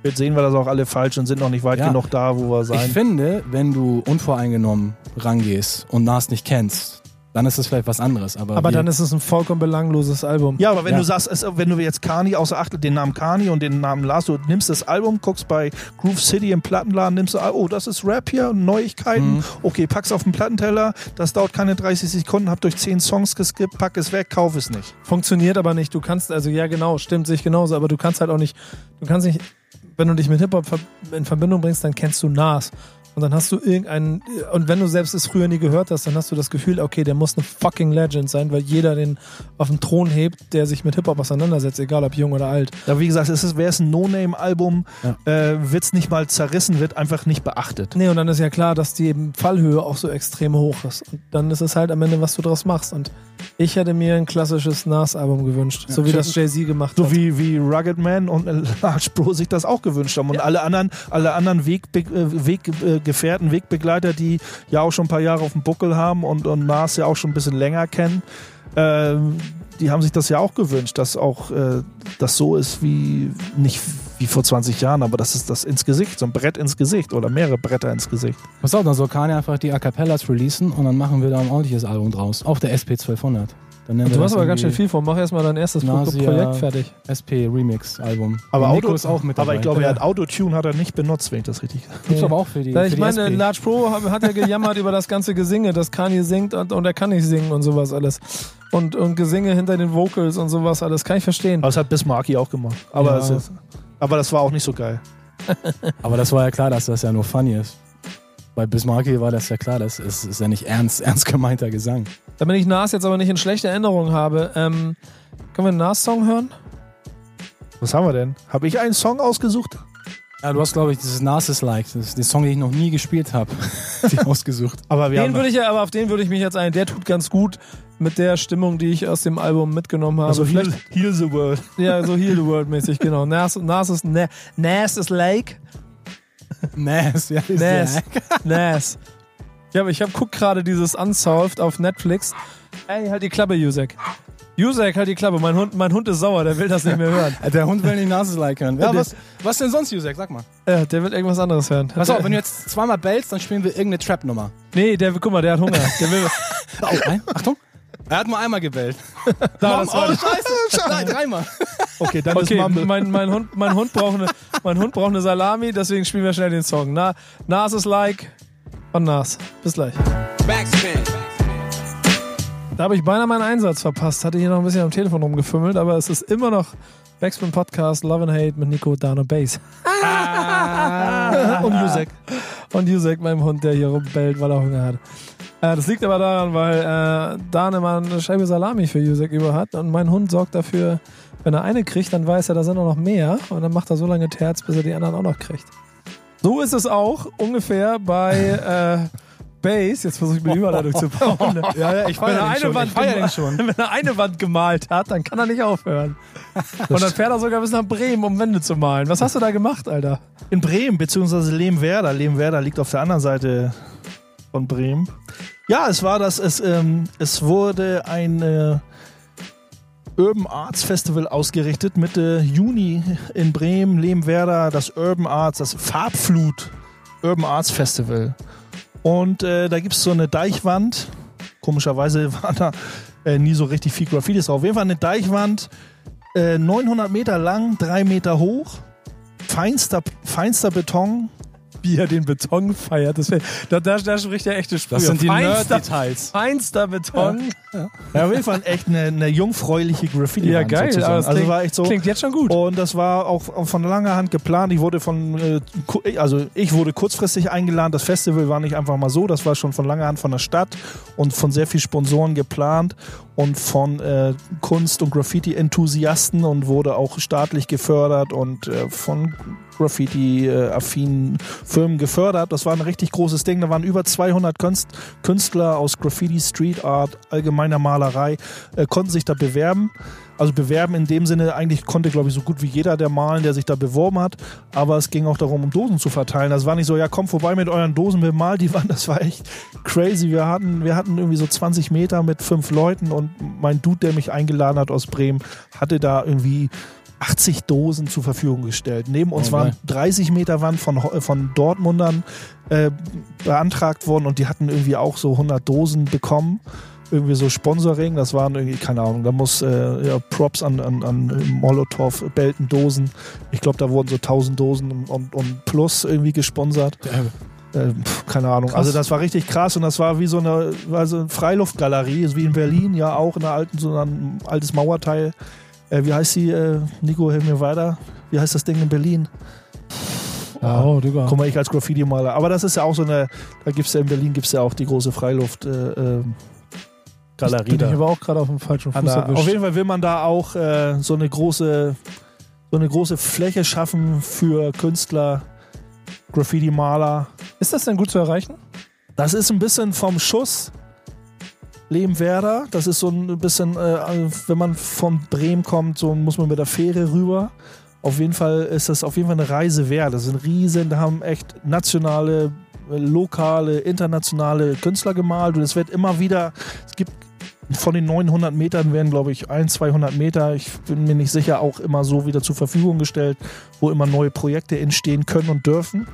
Speaker 1: jetzt sehen wir das auch alle falsch und sind noch nicht weit
Speaker 3: Ja.
Speaker 1: genug da, wo wir
Speaker 3: Ich
Speaker 1: sein.
Speaker 3: finde, wenn du unvoreingenommen rangehst und Nas nicht kennst, dann ist es vielleicht was anderes. Aber,
Speaker 2: aber dann ist es ein vollkommen belangloses Album.
Speaker 1: Ja, aber wenn
Speaker 3: Ja.
Speaker 1: du sagst, es, wenn du jetzt Kani außer Acht, den Namen Kani und den Namen Lars, du nimmst das Album, guckst bei Groove City im Plattenladen, nimmst du, oh, das ist Rap hier, Neuigkeiten.
Speaker 3: Mhm.
Speaker 1: Okay, pack's auf den Plattenteller, das dauert keine 30 Sekunden, hab durch 10 Songs geskippt, pack es weg, kauf es nicht.
Speaker 2: Funktioniert aber nicht. Du kannst, also ja genau, stimmt sich genauso, aber du kannst halt auch nicht, du kannst nicht, wenn du dich mit Hip-Hop in Verbindung bringst, dann kennst du Nas. Und dann hast du irgendeinen, und wenn du selbst es früher nie gehört hast, dann hast du das Gefühl, okay, der muss eine fucking Legend sein, weil jeder den auf den Thron hebt, der sich mit Hip-Hop auseinandersetzt, egal ob jung oder alt.
Speaker 1: Ja, wie gesagt, es ist, wäre es ein No-Name-Album,
Speaker 3: Ja.
Speaker 1: äh, wird's nicht mal zerrissen, wird einfach nicht beachtet.
Speaker 2: Nee, und dann ist ja klar, dass die Fallhöhe auch so extrem hoch ist. Und dann ist es halt am Ende, was du draus machst. Und ich hätte mir ein klassisches Nas-Album gewünscht, so wie
Speaker 1: Ja.
Speaker 2: das Jay-Z gemacht
Speaker 1: So
Speaker 2: hat.
Speaker 1: wie, wie Rugged Man und Large Bro sich das auch gewünscht haben. Und alle anderen, alle anderen Wegbe äh, Weggefährten, Wegbegleiter, die ja auch schon ein paar Jahre auf dem Buckel haben und, und Nas ja auch schon ein bisschen länger kennen, ähm, die haben sich das ja auch gewünscht, dass auch äh, das so ist wie nicht wie vor 20 Jahren, aber das ist das ins Gesicht, so ein Brett ins Gesicht oder mehrere Bretter ins Gesicht.
Speaker 3: Pass auf, dann soll Kanye einfach die A Cappellas releasen und dann machen wir da ein ordentliches Album draus. Auf der SP 1200. Dann nennen
Speaker 2: Du hast aber ganz schön viel vor. Mach erstmal dein erstes
Speaker 3: Nasia-
Speaker 2: Projekt fertig.
Speaker 3: SP Remix Album.
Speaker 1: Aber,
Speaker 3: Nico
Speaker 1: Auto,
Speaker 3: ist auch mit dabei.
Speaker 1: aber ich glaube,
Speaker 2: Ja.
Speaker 1: er hat Autotune hat er nicht benutzt, wenn ich das richtig.
Speaker 3: Gibt's aber auch für die,
Speaker 2: Ja,
Speaker 3: für
Speaker 2: ich
Speaker 3: die
Speaker 2: meine,
Speaker 3: SP.
Speaker 2: Large Pro hat, ja gejammert über das ganze Gesinge, dass Kanye singt und, und er kann nicht singen und sowas alles. Und, und Gesinge hinter den Vocals und sowas alles. Kann ich verstehen.
Speaker 1: Aber das hat Bismarcky auch gemacht. Aber,
Speaker 2: Ja.
Speaker 1: ist, aber das war auch nicht so geil.
Speaker 3: Aber das war ja klar, dass das ja nur funny ist. Bei Bismarcky war das ja klar, das ist, ist ja nicht ernst, ernst gemeinter Gesang.
Speaker 2: Damit ich Nas jetzt aber nicht in schlechte Erinnerung habe, ähm, können wir einen Nas-Song hören?
Speaker 1: Was haben wir denn? Habe ich einen Song ausgesucht?
Speaker 3: Ja, du hast, glaube ich, dieses Narcissus-like, das ist der Song, den ich noch nie gespielt habe, ausgesucht.
Speaker 1: Aber wir
Speaker 2: Den
Speaker 1: haben
Speaker 2: würde ich ja, aber auf den würde ich mich jetzt ein. Der tut ganz gut mit der Stimmung, die ich aus dem Album mitgenommen habe.
Speaker 1: also
Speaker 2: Vielleicht,
Speaker 1: Heal, Heal the World.
Speaker 2: ja, so Heal the World mäßig, genau. Nas, Nas ist, Na- Nas ist Lake.
Speaker 3: Nas, ja, ist
Speaker 2: Nas. Nas. Ja, aber ich hab, guck gerade dieses Unsolved auf Netflix. Ey, halt die Klappe, Jusek. Jusek, halt die Klappe. Mein Hund, mein Hund ist sauer, der will das nicht mehr hören.
Speaker 3: Der Hund will nicht Nase-like hören. Ja, was, was denn sonst, Jusek? Sag mal.
Speaker 2: Äh, der will irgendwas anderes hören.
Speaker 3: Pass auf, wenn du jetzt zweimal bellst, dann spielen wir irgendeine Trap-Nummer.
Speaker 2: Nee, der, guck mal, der hat Hunger. Der will,
Speaker 3: Oh, ein, Achtung. Er hat nur einmal gebellt.
Speaker 2: da, das war
Speaker 3: oh, scheiße. Nein, dreimal.
Speaker 1: Okay, dann
Speaker 2: Okay,
Speaker 1: ist Mumble.
Speaker 2: mein, mein, Hund, mein, Hund braucht eine, mein Hund braucht eine Salami, deswegen spielen wir schnell den Song. Na, Nas like und Nas. Bis gleich.
Speaker 4: Backspin.
Speaker 2: Da habe ich beinahe meinen Einsatz verpasst. Hatte hier noch ein bisschen am Telefon rumgefümmelt, aber es ist immer noch Backspin Podcast Love and Hate mit Nico, Dan und Bass.
Speaker 1: und Jusek.
Speaker 2: Und Jusek, meinem Hund, der hier rumbellt, weil er Hunger hat. Äh, das liegt aber daran, weil äh, Dan immer eine Scheibe Salami für Jusek über hat und mein Hund sorgt dafür, wenn er eine kriegt, dann weiß er, da sind auch noch mehr und dann macht er so lange Terz, bis er die anderen auch noch kriegt. So ist es auch ungefähr bei äh, Bass. Jetzt versuche ich mir die Überleitung zu bauen.
Speaker 3: Ja, ja, ich
Speaker 2: Wenn er, eine
Speaker 3: schon.
Speaker 2: Wand
Speaker 3: Ich schon.
Speaker 2: wenn er eine Wand gemalt hat, dann kann er nicht aufhören. Und dann fährt er sogar bis nach Bremen, um Wände zu malen. Was hast du da gemacht, Alter?
Speaker 1: In Bremen, beziehungsweise Lehmwerder. Lehmwerder liegt auf der anderen Seite von Bremen. Ja, es war das, es, ähm, es wurde ein äh, Urban Arts Festival ausgerichtet, Mitte Juni in Bremen, Lehmwerder, das Urban Arts, das Farbflut Urban Arts Festival. Und äh, da gibt es so eine Deichwand. Komischerweise war da äh, nie so richtig viel Graffitis drauf. Auf jeden Fall eine Deichwand, äh, 900 Meter lang, 3 Meter hoch feinster, feinster Beton.
Speaker 2: Wie er den Beton feiert. Das wär, da, da, da spricht der echte Sprüher.
Speaker 3: Das sind die
Speaker 2: feinster,
Speaker 3: Nerd-Details.
Speaker 2: feinster Beton.
Speaker 1: Ja, auf jeden Fall echt eine, eine jungfräuliche graffiti
Speaker 2: Ja, geil.
Speaker 1: Also
Speaker 2: klingt,
Speaker 1: war echt so.
Speaker 2: klingt jetzt schon gut.
Speaker 1: Und das war auch von langer Hand geplant. Ich wurde von, äh, also ich wurde kurzfristig eingeladen. Das Festival war nicht einfach mal so. Das war schon von langer Hand von der Stadt und von sehr vielen Sponsoren geplant und von äh, Kunst- und Graffiti-Enthusiasten und wurde auch staatlich gefördert und äh, von Graffiti-affinen Firmen gefördert. Das war ein richtig großes Ding. Da waren über 200 Kunst Künstler aus Graffiti, Street Art, allgemeiner Malerei, äh, konnten sich da bewerben. Also bewerben in dem Sinne, eigentlich konnte, glaube ich, so gut wie jeder der malen, der sich da beworben hat. Aber es ging auch darum, um Dosen zu verteilen. Das war nicht so, ja, kommt vorbei mit euren Dosen, wir malen die Wand. Das war echt crazy. Wir hatten, wir hatten irgendwie so 20 Meter mit fünf Leuten und mein Dude, der mich eingeladen hat aus Bremen, hatte da irgendwie 80 Dosen zur Verfügung gestellt. Neben uns
Speaker 3: Oh,
Speaker 1: waren
Speaker 3: geil.
Speaker 1: 30 Meter Wand von, von Dortmundern äh, beantragt worden und die hatten irgendwie auch so 100 Dosen bekommen. Irgendwie so Sponsoring, das waren irgendwie, keine Ahnung, da muss äh, ja, Props an, an, an Molotow, Belten Dosen. Ich glaube, da wurden so 1000 Dosen und, und plus irgendwie gesponsert. Äh, keine Ahnung.
Speaker 2: Krass.
Speaker 1: Also das war richtig krass und das war wie so eine, war so eine Freiluftgalerie, wie in Berlin, ja auch in einer alten, so ein altes Mauerteil. Äh, wie heißt sie, äh, Nico, hilf mir weiter. Wie heißt das Ding in Berlin?
Speaker 2: Oh, Digga.
Speaker 1: Guck mal, ich als Graffiti-Maler. Aber das ist ja auch so eine, da gibt es ja in Berlin gibt's ja auch die große Freiluft. Äh, Galerie
Speaker 2: Bin ich
Speaker 1: da.
Speaker 2: aber auch gerade auf dem falschen Fuß
Speaker 1: der,
Speaker 2: erwischt.
Speaker 1: auf jeden Fall will man da auch äh, so eine große so eine große Fläche schaffen für Künstler, Graffiti-Maler.
Speaker 2: Ist das denn gut zu erreichen?
Speaker 1: Das ist ein bisschen vom Schuss. Lehmwerder, das ist so ein bisschen, äh, wenn man von Bremen kommt, so muss man mit der Fähre rüber. Auf jeden Fall ist das auf jeden Fall eine Reise wert. Das sind riesen, da haben echt nationale, äh, lokale, internationale Künstler gemalt und es wird immer wieder, es gibt von den 900 Metern werden, glaube ich, 1, 200 Meter, ich bin mir nicht sicher, auch immer so wieder zur Verfügung gestellt, wo immer neue Projekte entstehen können und dürfen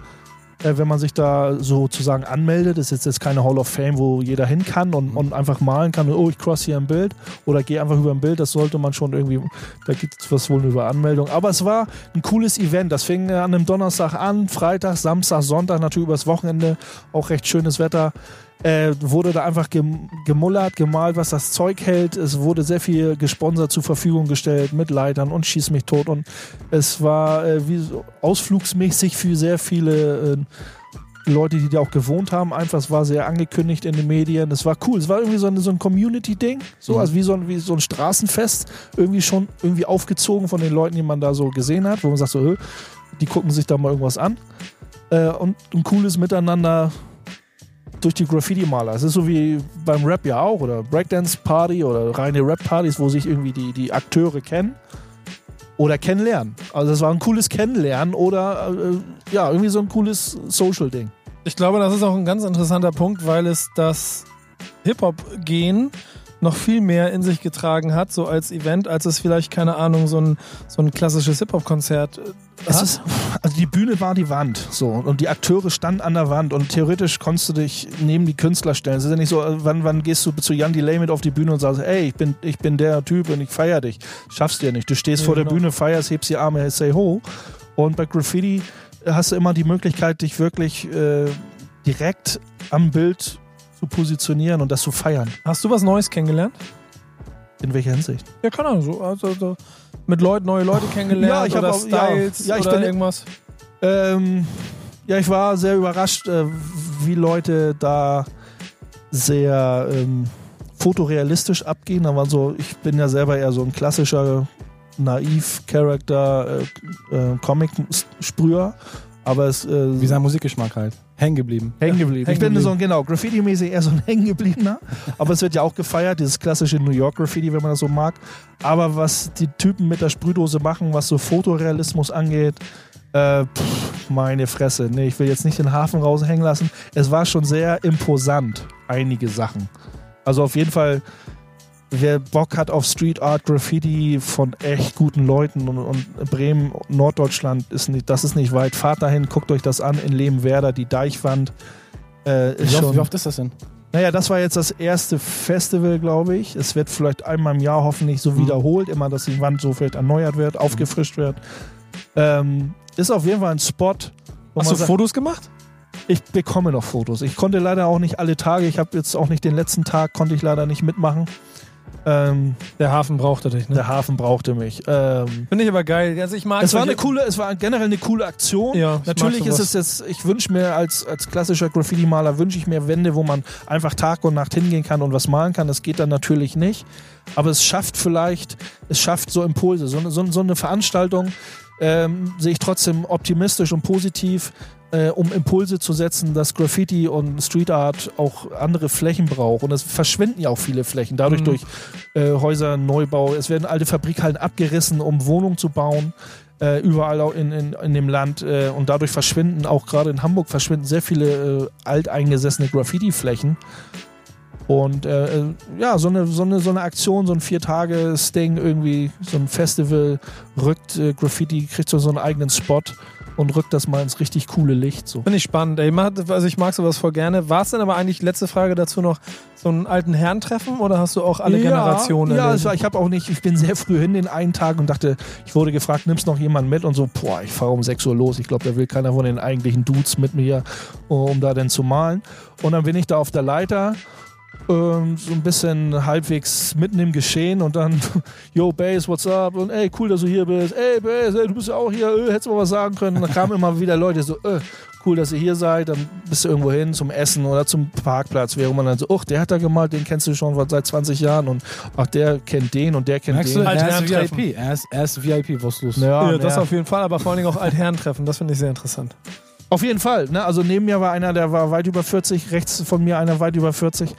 Speaker 1: äh, wenn man sich da sozusagen anmeldet. Das ist jetzt, jetzt keine Hall of Fame, wo jeder hin kann und, und einfach malen kann. Oh, ich cross hier ein Bild oder gehe einfach über ein Bild. Das sollte man schon irgendwie, da gibt es was wohl über Anmeldung. Aber es war ein cooles Event. Das fing äh, an einem Donnerstag an, Freitag, Samstag, Sonntag, natürlich übers Wochenende. Auch recht schönes Wetter. Äh, wurde da einfach gem gemullert, gemalt, was das Zeug hält. Es wurde sehr viel gesponsert zur Verfügung gestellt mit Leitern und Schieß mich tot. Und es war äh, wie so ausflugsmäßig für sehr viele äh, Leute, die da auch gewohnt haben. Einfach, es war sehr angekündigt in den Medien. Es war cool. Es war irgendwie so ein, so ein Community-Ding. So, also wie so, ein, wie so ein Straßenfest. Irgendwie schon irgendwie aufgezogen von den Leuten, die man da so gesehen hat, wo man sagt so, "Hö, die gucken sich da mal irgendwas an. Äh, und ein cooles Miteinander durch die Graffiti-Maler. Es ist so wie beim Rap ja auch oder Breakdance-Party oder reine Rap-Partys, wo sich irgendwie die, die Akteure kennen oder kennenlernen. Also es war ein cooles Kennenlernen oder äh, ja, irgendwie so ein cooles Social-Ding.
Speaker 2: Ich glaube, das ist auch ein ganz interessanter Punkt, weil es das Hip-Hop-Gen noch viel mehr in sich getragen hat, so als Event, als es vielleicht, keine Ahnung, so ein, so ein klassisches Hip-Hop-Konzert äh,
Speaker 1: ist, also die Bühne war die Wand so und die Akteure standen an der Wand und theoretisch konntest du dich neben die Künstler stellen. Es ist ja nicht so, wann, wann gehst du zu Jan Delay mit auf die Bühne und sagst, ey, ich bin, ich bin der Typ und ich feiere dich. Schaffst du ja nicht. Du stehst ja, vor der genau. Bühne, feierst, hebst die Arme, say ho. Und bei Graffiti hast du immer die Möglichkeit, dich wirklich äh, direkt am Bild zu positionieren und das zu feiern.
Speaker 2: Hast du was Neues kennengelernt?
Speaker 1: In welcher Hinsicht?
Speaker 2: Ja, keine Ahnung. So, also, so mit Leuten, neue Leute kennengelernt ja, ich oder auch, Styles ja, ja, ich oder bin, irgendwas?
Speaker 1: Ähm, ja, ich war sehr überrascht, äh, wie Leute da sehr ähm, fotorealistisch abgehen. Da war so, ich bin ja selber eher so ein klassischer naiv-Charakter, äh, äh, Comic-Sprüher. Aber es. Äh,
Speaker 3: Wie sein Musikgeschmack halt. Hängen geblieben.
Speaker 1: Hängen geblieben. Ich bin so, genau, Graffiti-mäßig eher so ein Hängengebliebener. aber es wird ja auch gefeiert, dieses klassische New York Graffiti, wenn man das so mag. Aber was die Typen mit der Sprühdose machen, was so Fotorealismus angeht, äh, pff, meine Fresse. Nee, ich will jetzt nicht den Hafen raushängen lassen. Es war schon sehr imposant, einige Sachen. Also auf jeden Fall wer Bock hat auf Street Art Graffiti von echt guten Leuten und, und Bremen, Norddeutschland ist nicht, das ist nicht weit. Fahrt dahin, guckt euch das an in Lehmwerder, die Deichwand.
Speaker 3: Äh, wie, oft, wie oft ist das denn?
Speaker 1: Naja, das war jetzt das erste Festival, glaube ich. Es wird vielleicht einmal im Jahr hoffentlich so mhm. wiederholt, immer, dass die Wand so vielleicht erneuert wird, mhm. aufgefrischt wird. Ähm, ist auf jeden Fall ein Spot.
Speaker 2: Hast du sagt, Fotos gemacht?
Speaker 1: Ich bekomme noch Fotos. Ich konnte leider auch nicht alle Tage. Ich habe jetzt auch nicht den letzten Tag, konnte ich leider nicht mitmachen.
Speaker 2: Ähm, der Hafen brauchte dich, ne?
Speaker 1: Der Hafen brauchte mich. Ähm,
Speaker 2: Finde ich aber geil. Also ich mag
Speaker 1: es war eine coole, es war generell eine coole Aktion. Ja, Natürlich ist es jetzt, ich wünsche mir als, als klassischer Graffiti-Maler, wünsche ich mir Wände, wo man einfach Tag und Nacht hingehen kann und was malen kann. Das geht dann natürlich nicht. Aber es schafft vielleicht, es schafft so Impulse. So, so, so eine Veranstaltung ähm, sehe ich trotzdem optimistisch und positiv äh, um Impulse zu setzen, dass Graffiti und Street Art auch andere Flächen braucht. Und es verschwinden ja auch viele Flächen, dadurch mhm. durch äh, Häuserneubau. Es werden alte Fabrikhallen abgerissen, um Wohnungen zu bauen. Äh, überall auch in, in, in dem Land äh, und dadurch verschwinden auch gerade in Hamburg verschwinden sehr viele äh, alteingesessene Graffiti-Flächen. Und äh, äh, ja, so eine, so, eine, so eine Aktion, so ein Vier-Tage-Sting irgendwie, so ein Festival rückt äh, Graffiti, kriegt so, so einen eigenen Spot und rückt das mal ins richtig coole Licht. So.
Speaker 2: Finde ich spannend. Ey. Also ich mag sowas voll gerne. War es denn aber eigentlich, letzte Frage dazu noch, so einen alten Herrn treffen oder hast du auch alle ja, Generationen?
Speaker 1: Ja, war, ich habe auch nicht, ich bin sehr früh hin den einen Tag und dachte, ich wurde gefragt, nimmst noch jemanden mit und so, boah, ich fahre um 6 Uhr los. Ich glaube, da will keiner von den eigentlichen Dudes mit mir, um da denn zu malen. Und dann bin ich da auf der Leiter ähm, so ein bisschen halbwegs mitten im Geschehen und dann, yo, Bass, what's up? Und ey, cool, dass du hier bist. Ey, Bass, ey, du bist ja auch hier, äh, hättest du mal was sagen können. Und dann kamen immer wieder Leute so, äh, cool, dass ihr hier seid. Dann bist du irgendwo hin zum Essen oder zum Parkplatz, wäre man dann so, ach, der hat da gemalt, den kennst du schon seit 20 Jahren und ach, der kennt den und der kennt Merkst den. Du,
Speaker 3: er ist VIP, er ist, er ist VIP, was los.
Speaker 2: Ja, ja, das auf jeden Fall, aber vor allen Dingen auch Altherren treffen, das finde ich sehr interessant.
Speaker 1: Auf jeden Fall. Ne? Also neben mir war einer, der war weit über 40, rechts von mir einer weit über 40.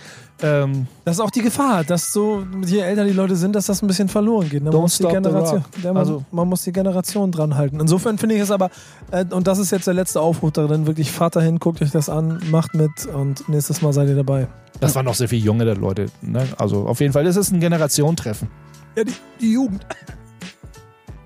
Speaker 2: Ähm, das ist auch die Gefahr, dass so, je älter die Leute sind, dass das ein bisschen verloren geht. Ne? Man, muss die Generation, man, also, man muss die Generation dran halten. Insofern finde ich es aber, äh, und das ist jetzt der letzte Aufruf darin, wirklich fahrt dahin, guckt euch das an, macht mit und nächstes Mal seid ihr dabei.
Speaker 1: Das waren noch sehr viele junge Leute. Ne? Also auf jeden Fall, das ist ein Generationentreffen.
Speaker 2: Ja, die, die Jugend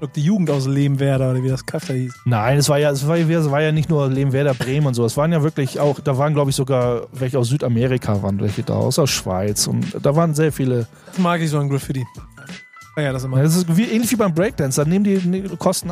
Speaker 2: die Jugend aus Lehmwerder oder wie das Kaff hieß.
Speaker 1: Nein, es war ja, es war, es war ja nicht nur Lehmwerder, Bremen und so. Es waren ja wirklich auch, da waren glaube ich sogar welche aus Südamerika waren welche da, aus der Schweiz und da waren sehr viele.
Speaker 2: Das mag ich so ein Graffiti.
Speaker 1: Ah ja, das, immer. das ist wie, ähnlich wie beim Breakdance. Da nehmen die Kosten,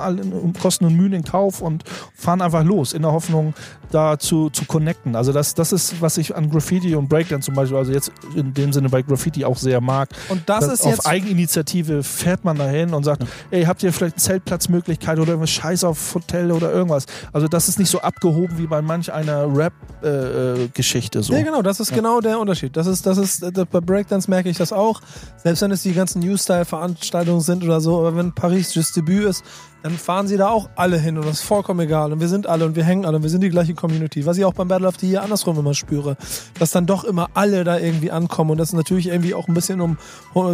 Speaker 1: Kosten und Mühen in Kauf und fahren einfach los, in der Hoffnung, da zu, zu connecten. Also das, das ist, was ich an Graffiti und Breakdance zum Beispiel, also jetzt in dem Sinne bei Graffiti auch sehr mag.
Speaker 2: Und das ist
Speaker 1: auf
Speaker 2: jetzt...
Speaker 1: Eigeninitiative fährt man dahin und sagt, ey, habt ihr vielleicht eine Zeltplatzmöglichkeit oder irgendwas Scheiß auf Hotel oder irgendwas. Also das ist nicht so abgehoben wie bei manch einer Rap-Geschichte. Äh, äh so.
Speaker 2: Ja, genau, das ist ja. genau der Unterschied. Das ist, das ist, das, bei Breakdance merke ich das auch. Selbst wenn es die ganzen New-Style-Veranstaltungen sind oder so, aber wenn Paris Just Debüt ist, dann fahren sie da auch alle hin und das ist vollkommen egal. Und wir sind alle und wir hängen alle und wir sind die gleiche Community. Was ich auch beim Battle of the Year andersrum immer spüre, dass dann doch immer alle da irgendwie ankommen und das natürlich irgendwie auch ein bisschen um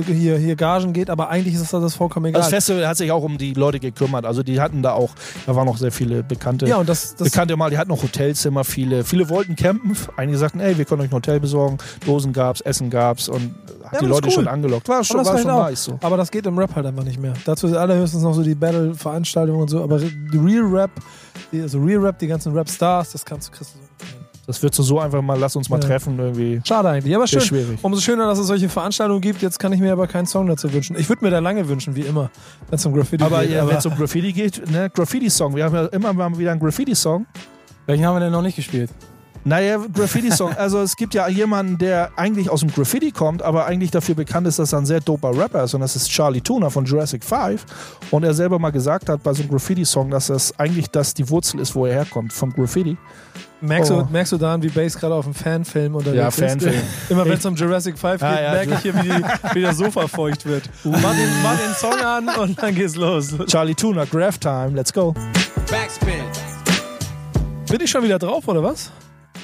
Speaker 2: hier, hier Gagen geht, aber eigentlich ist das vollkommen egal.
Speaker 1: Das Festival hat sich auch um die Leute gekümmert. Also die hatten da auch, da waren noch sehr viele bekannte,
Speaker 2: ja, und das, das
Speaker 1: bekannte mal, die hatten noch Hotelzimmer, viele, viele wollten campen. Einige sagten, ey, wir können euch ein Hotel besorgen, Dosen gab's, Essen gab's und hat
Speaker 2: Ja,
Speaker 1: die
Speaker 2: das
Speaker 1: Leute
Speaker 2: cool.
Speaker 1: schon angelockt. War schon,
Speaker 2: das
Speaker 1: war schon
Speaker 2: auch-
Speaker 1: nice so.
Speaker 2: Aber das geht im Rap halt einfach nicht mehr. Dazu sind allerhöchstens noch so die Battle-Veranstaltungen und so, aber Real Rap, die, also Real Rap, die ganzen Rap-Stars, das kannst du kriegst du.
Speaker 1: Das wird so, so einfach mal, lass uns mal
Speaker 2: Ja.
Speaker 1: treffen irgendwie.
Speaker 2: Schade eigentlich, aber schön.
Speaker 1: schwierig.
Speaker 2: Umso schöner, dass es solche Veranstaltungen gibt. Jetzt kann ich mir aber keinen Song dazu wünschen. Ich würde mir da lange wünschen, wie immer, wenn es um Graffiti
Speaker 1: Aber
Speaker 2: geht.
Speaker 1: ja, wenn es um Graffiti geht, ne, Graffiti-Song. Wir haben ja immer mal wieder einen Graffiti-Song.
Speaker 3: Welchen haben wir denn noch nicht gespielt?
Speaker 1: Naja, Graffiti-Song. Also es gibt ja jemanden, der eigentlich aus dem Graffiti kommt, aber eigentlich dafür bekannt ist, dass er ein sehr doper Rapper ist. Und das ist Charlie Tuna von Jurassic 5. Und er selber mal gesagt hat bei so einem Graffiti-Song, dass das eigentlich das die Wurzel ist, wo er herkommt, vom Graffiti.
Speaker 2: merkst,
Speaker 1: Oh.
Speaker 2: du, merkst du daran, wie Bass gerade auf dem Fanfilm unterwegs
Speaker 1: Ja,
Speaker 2: ist?
Speaker 1: Fanfilm.
Speaker 2: Immer wenn es um Jurassic 5 geht,
Speaker 1: Ah, ja,
Speaker 2: merke ich hier, wie, die, wie das Sofa feucht wird. Mach den, mach den Song an und dann geht's los.
Speaker 1: Charlie Tuna, Graph Time, let's go.
Speaker 4: Backspin.
Speaker 2: Bin ich schon wieder drauf, oder was?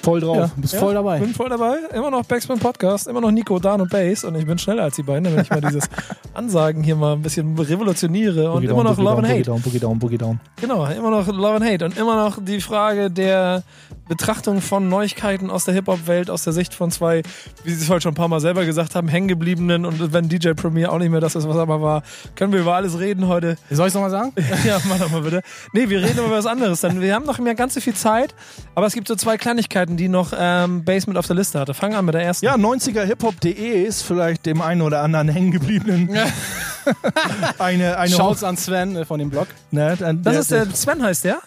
Speaker 1: Voll drauf.
Speaker 3: Ja, bist
Speaker 2: Ja,
Speaker 3: voll dabei.
Speaker 2: Bin voll dabei. Immer noch Backspin Podcast, immer noch Nico, Dan und Bass und ich bin schneller als die beiden, damit ich mal dieses Ansagen hier mal ein bisschen revolutioniere und
Speaker 1: Boogie
Speaker 2: immer
Speaker 1: down,
Speaker 2: noch
Speaker 1: Boogie
Speaker 2: Love
Speaker 1: down,
Speaker 2: and
Speaker 1: Boogie
Speaker 2: Hate.
Speaker 1: down, Boogie down, Boogie down.
Speaker 2: Genau, immer noch Love and Hate und immer noch die Frage der Betrachtung von Neuigkeiten aus der Hip-Hop-Welt, aus der Sicht von zwei, wie Sie es heute schon ein paar Mal selber gesagt haben, hängengebliebenen und wenn DJ Premier auch nicht mehr das ist, was er mal war, können wir über alles reden heute.
Speaker 3: Soll ich nochmal sagen?
Speaker 2: Ja, mach doch mal bitte. Nee, wir reden über was anderes. Denn wir haben noch mehr ganz so viel Zeit, aber es gibt so zwei Kleinigkeiten, die noch ähm, Base mit auf der Liste hatte. Fangen an mit der ersten.
Speaker 1: Ja, 90erhiphop.de ist vielleicht dem einen oder anderen hängen geblieben. eine, eine
Speaker 3: Shouts an Sven äh, von dem Blog.
Speaker 1: Ne,
Speaker 2: Das ist der Sven heißt der?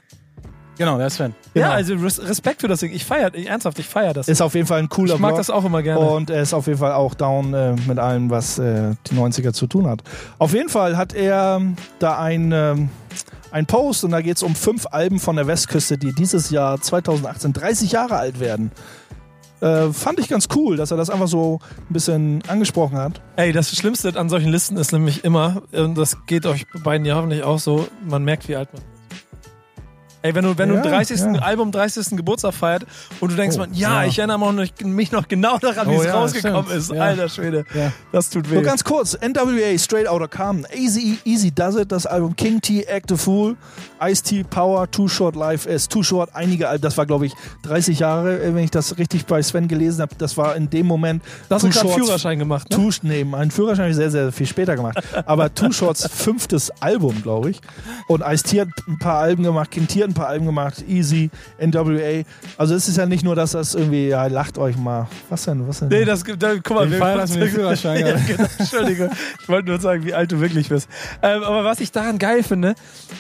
Speaker 3: Genau, der Sven.
Speaker 1: Genau.
Speaker 2: Ja, also Res Respekt für das Ding. Ich feier, ich, ernsthaft, ich feier das.
Speaker 1: Ist auf jeden Fall ein cooler
Speaker 2: ich mag
Speaker 1: Blog.
Speaker 2: das auch immer gerne.
Speaker 1: Und er ist auf jeden Fall auch down äh, mit allem, was äh, die 90er zu tun hat. Auf jeden Fall hat er ähm, da ein, ähm, ein Post und da geht es um fünf Alben von der Westküste, die dieses Jahr 2018 30 Jahre alt werden. Äh, fand ich ganz cool, dass er das einfach so ein bisschen angesprochen hat.
Speaker 2: Ey, das Schlimmste an solchen Listen ist nämlich immer, und das geht euch beiden ja hoffentlich auch so, man merkt, wie alt man ist. Ey, wenn du, wenn
Speaker 1: Ja,
Speaker 2: du 30.
Speaker 1: ja.
Speaker 2: Album 30. Geburtstag feiert und du denkst,
Speaker 1: Oh,
Speaker 2: man, ja,
Speaker 1: ja.
Speaker 2: ich erinnere mich noch, genau daran, wie
Speaker 3: Oh
Speaker 2: es
Speaker 3: ja,
Speaker 2: rausgekommen
Speaker 3: stimmt.
Speaker 2: ist. Alter Schwede, das tut weh.
Speaker 1: So ganz kurz, NWA, Straight Outta Compton, Easy, Easy Does It, das Album King T, Act a Fool, Ice-T, Power, Too Short, Life is Too Short, einige Alben, das war glaube ich 30 Jahre, äh, wenn ich das richtig bei Sven gelesen habe, das war in dem Moment
Speaker 2: da hast du Führerschein gemacht, ne?
Speaker 1: Too, nee, meinen Führerschein habe ich sehr, sehr viel später gemacht. Aber Too Shorts fünftes Album, glaube ich. Und Ice-T hat ein paar Alben gemacht, King T hat ein paar Alben gemacht, Easy, NWA. Also es ist ja nicht nur, dass das irgendwie, ja, lacht euch mal. Was denn, was denn?
Speaker 2: Nee, das gibt, da, guck mal,
Speaker 3: Ich feier das mit dem Führerschein.
Speaker 2: ja, genau, Entschuldige. Ich wollte nur sagen, wie alt du wirklich bist. Ähm, aber was ich daran geil finde,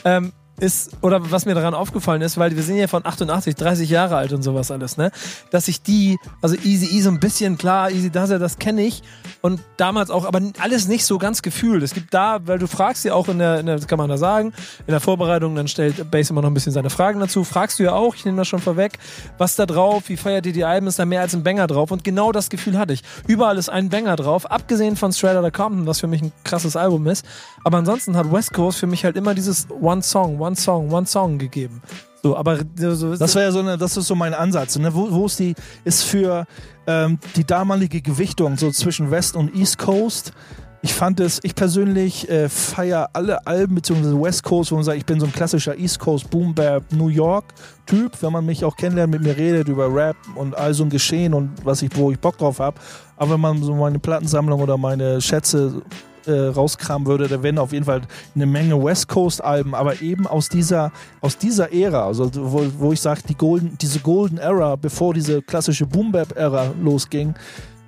Speaker 2: ähm, ist, oder was mir daran aufgefallen ist, weil wir sind ja von 88, 30 Jahre alt und sowas alles, ne? Dass ich die, also Easy E so ein bisschen, klar, Easy It, das kenne ich. Und damals auch, aber alles nicht so ganz gefühlt. Es gibt da, weil du fragst ja auch in der, in der, das kann man da sagen, in der Vorbereitung, dann stellt Bass immer noch ein bisschen seine Fragen dazu. Fragst du ja auch, ich nehme das schon vorweg, was da drauf, wie feiert ihr die Alben, ist da mehr als ein Banger drauf? Und genau das Gefühl hatte ich. Überall ist ein Banger drauf, abgesehen von Straight Outta Compton, was für mich ein krasses Album ist. Aber ansonsten hat West Coast für mich halt immer dieses One Song, One Song, One Song gegeben. So, aber so,
Speaker 1: Das wäre ja so eine, das ist so mein Ansatz. Ne? Wo, wo ist die, ist für ähm, die damalige Gewichtung so zwischen West und East Coast. Ich fand es, ich persönlich äh, feiere alle Alben beziehungsweise West Coast, wo man sagt, ich bin so ein klassischer East Coast Boom Bap New York Typ, wenn man mich auch kennenlernt, mit mir redet über Rap und all so ein Geschehen und was ich, wo ich Bock drauf habe. Aber wenn man so meine Plattensammlung oder meine Schätze äh, rauskramen würde, da wären auf jeden Fall eine Menge West Coast Alben, aber eben aus dieser aus dieser Ära, also wo, wo ich sage, die Golden, diese Golden Era, bevor diese klassische Boom Bap Ära losging,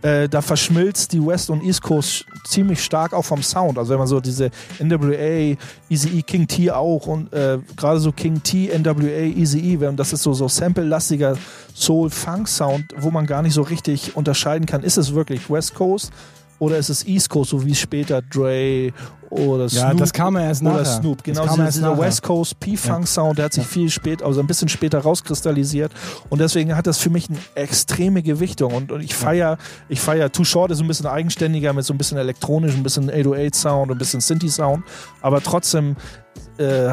Speaker 1: äh, da verschmilzt die West und East Coast ziemlich stark auch vom Sound. Also wenn man so diese NWA, Easy E, King T auch und äh, gerade so King T, NWA, Easy E, und das ist so so sample-lastiger Soul-Funk-Sound, wo man gar nicht so richtig unterscheiden kann, ist es wirklich West Coast oder ist es East Coast, so wie später Dre oder Snoop.
Speaker 3: Ja, das kam ja erst
Speaker 1: oder
Speaker 3: nachher.
Speaker 1: Snoop. Genau,
Speaker 3: Das kam
Speaker 1: dieser,
Speaker 3: erst
Speaker 1: dieser. West Coast P-Funk-Sound, der hat sich viel später, also ein bisschen später rauskristallisiert. Und deswegen hat das für mich eine extreme Gewichtung. Und, und ich feiere, ich feiere Too Short ist ein bisschen eigenständiger mit so ein bisschen elektronisch, ein bisschen 808-Sound, ein bisschen Synthi-Sound. Aber trotzdem äh,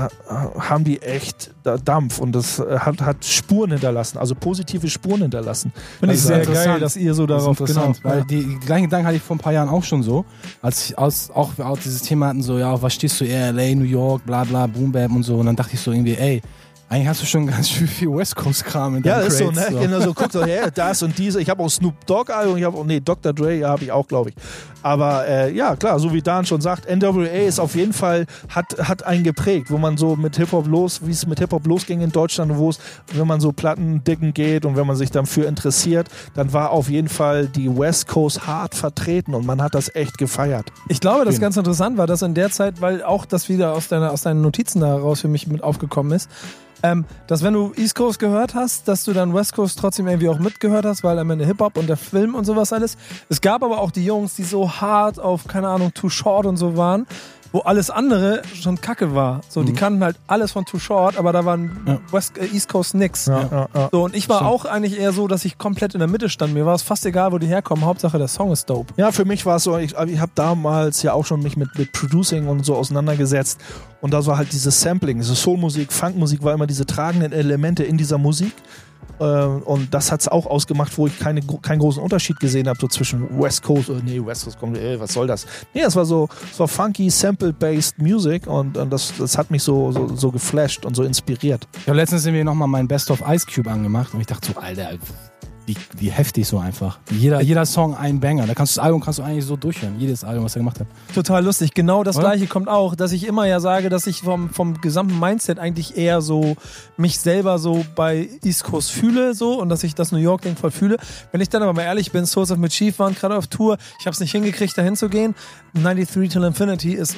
Speaker 1: haben die echt da Dampf und das äh, hat, hat Spuren hinterlassen, also positive Spuren hinterlassen.
Speaker 2: Finde ich
Speaker 3: Das
Speaker 2: sehr geil, dass ihr so
Speaker 3: Das
Speaker 2: darauf
Speaker 3: interessant,
Speaker 2: genau.
Speaker 3: weil die, die gleichen Gedanken hatte ich vor ein paar Jahren auch schon so, als ich aus, auch, auch dieses Thema hatten, so, ja, was stehst du eher, LA, New York, bla bla, Boom Bap und so. Und dann dachte ich so irgendwie, ey, eigentlich hast du schon ganz schön viel West Coast Kram in
Speaker 1: Ja,
Speaker 3: deinem
Speaker 1: ist so, ne?
Speaker 3: Crates,
Speaker 1: Genau so, guck doch her, das und diese. Ich habe auch Snoop Dogg Album, ich habe auch, nee, Dr. Dre ja, habe ich auch, glaube ich. Aber äh, ja, klar, so wie Dan schon sagt, NWA ist auf jeden Fall, hat, hat einen geprägt, wo man so mit Hip-Hop los, wie es mit Hip-Hop losging in Deutschland, wo es, wenn man so Platten dicken geht und wenn man sich dafür interessiert, dann war auf jeden Fall die West Coast hart vertreten und man hat das echt gefeiert.
Speaker 2: Ich glaube, das ganz interessant war, dass in der Zeit, weil auch das wieder aus, deiner, aus deinen Notizen da heraus für mich mit aufgekommen ist, ähm, dass wenn du East Coast gehört hast, dass du dann West Coast trotzdem irgendwie auch mitgehört hast, weil am Ende Hip-Hop und der Film und sowas alles. Es gab aber auch die Jungs, die so hart auf, keine Ahnung, Too Short und so waren, wo alles andere schon kacke war. So, die kannten halt alles von Too Short, aber da waren
Speaker 3: Ja.
Speaker 2: West, äh, East Coast nix.
Speaker 1: Ja, ja.
Speaker 2: So, und ich war
Speaker 3: Stimmt.
Speaker 2: auch eigentlich eher so, dass ich komplett in der Mitte stand. Mir war es fast egal, wo die herkommen. Hauptsache, der Song ist dope.
Speaker 1: Ja, für mich war es so, ich, ich habe damals ja auch schon mich mit, mit Producing und so auseinandergesetzt und das war halt dieses Sampling, diese Soulmusik, Funkmusik war immer diese tragenden Elemente in dieser Musik und das hat es auch ausgemacht, wo ich keine, keinen großen Unterschied gesehen habe, so zwischen West Coast, äh, nee, West Coast kommt, äh, was soll das? Nee, es war so, es war funky, sample-based Music und, und das, das hat mich so, so, so geflasht und so inspiriert.
Speaker 3: Ich habe letztens irgendwie nochmal mein Best of Ice Cube angemacht und ich dachte so, Alter, wie, wie heftig so einfach. Jeder, jeder Song ein Banger. Da kannst du das Album kannst du eigentlich so durchhören. Jedes Album, was er gemacht hat.
Speaker 2: Total lustig. Genau das
Speaker 3: Oder?
Speaker 2: gleiche kommt auch, dass ich immer ja sage, dass ich vom, vom gesamten Mindset eigentlich eher so mich selber so bei East Coast fühle so und dass ich das New York Ding voll fühle. Wenn ich dann aber mal ehrlich bin, Souls of Mischief waren gerade auf Tour, ich habe es nicht hingekriegt, dahin zu gehen. 93 Till Infinity ist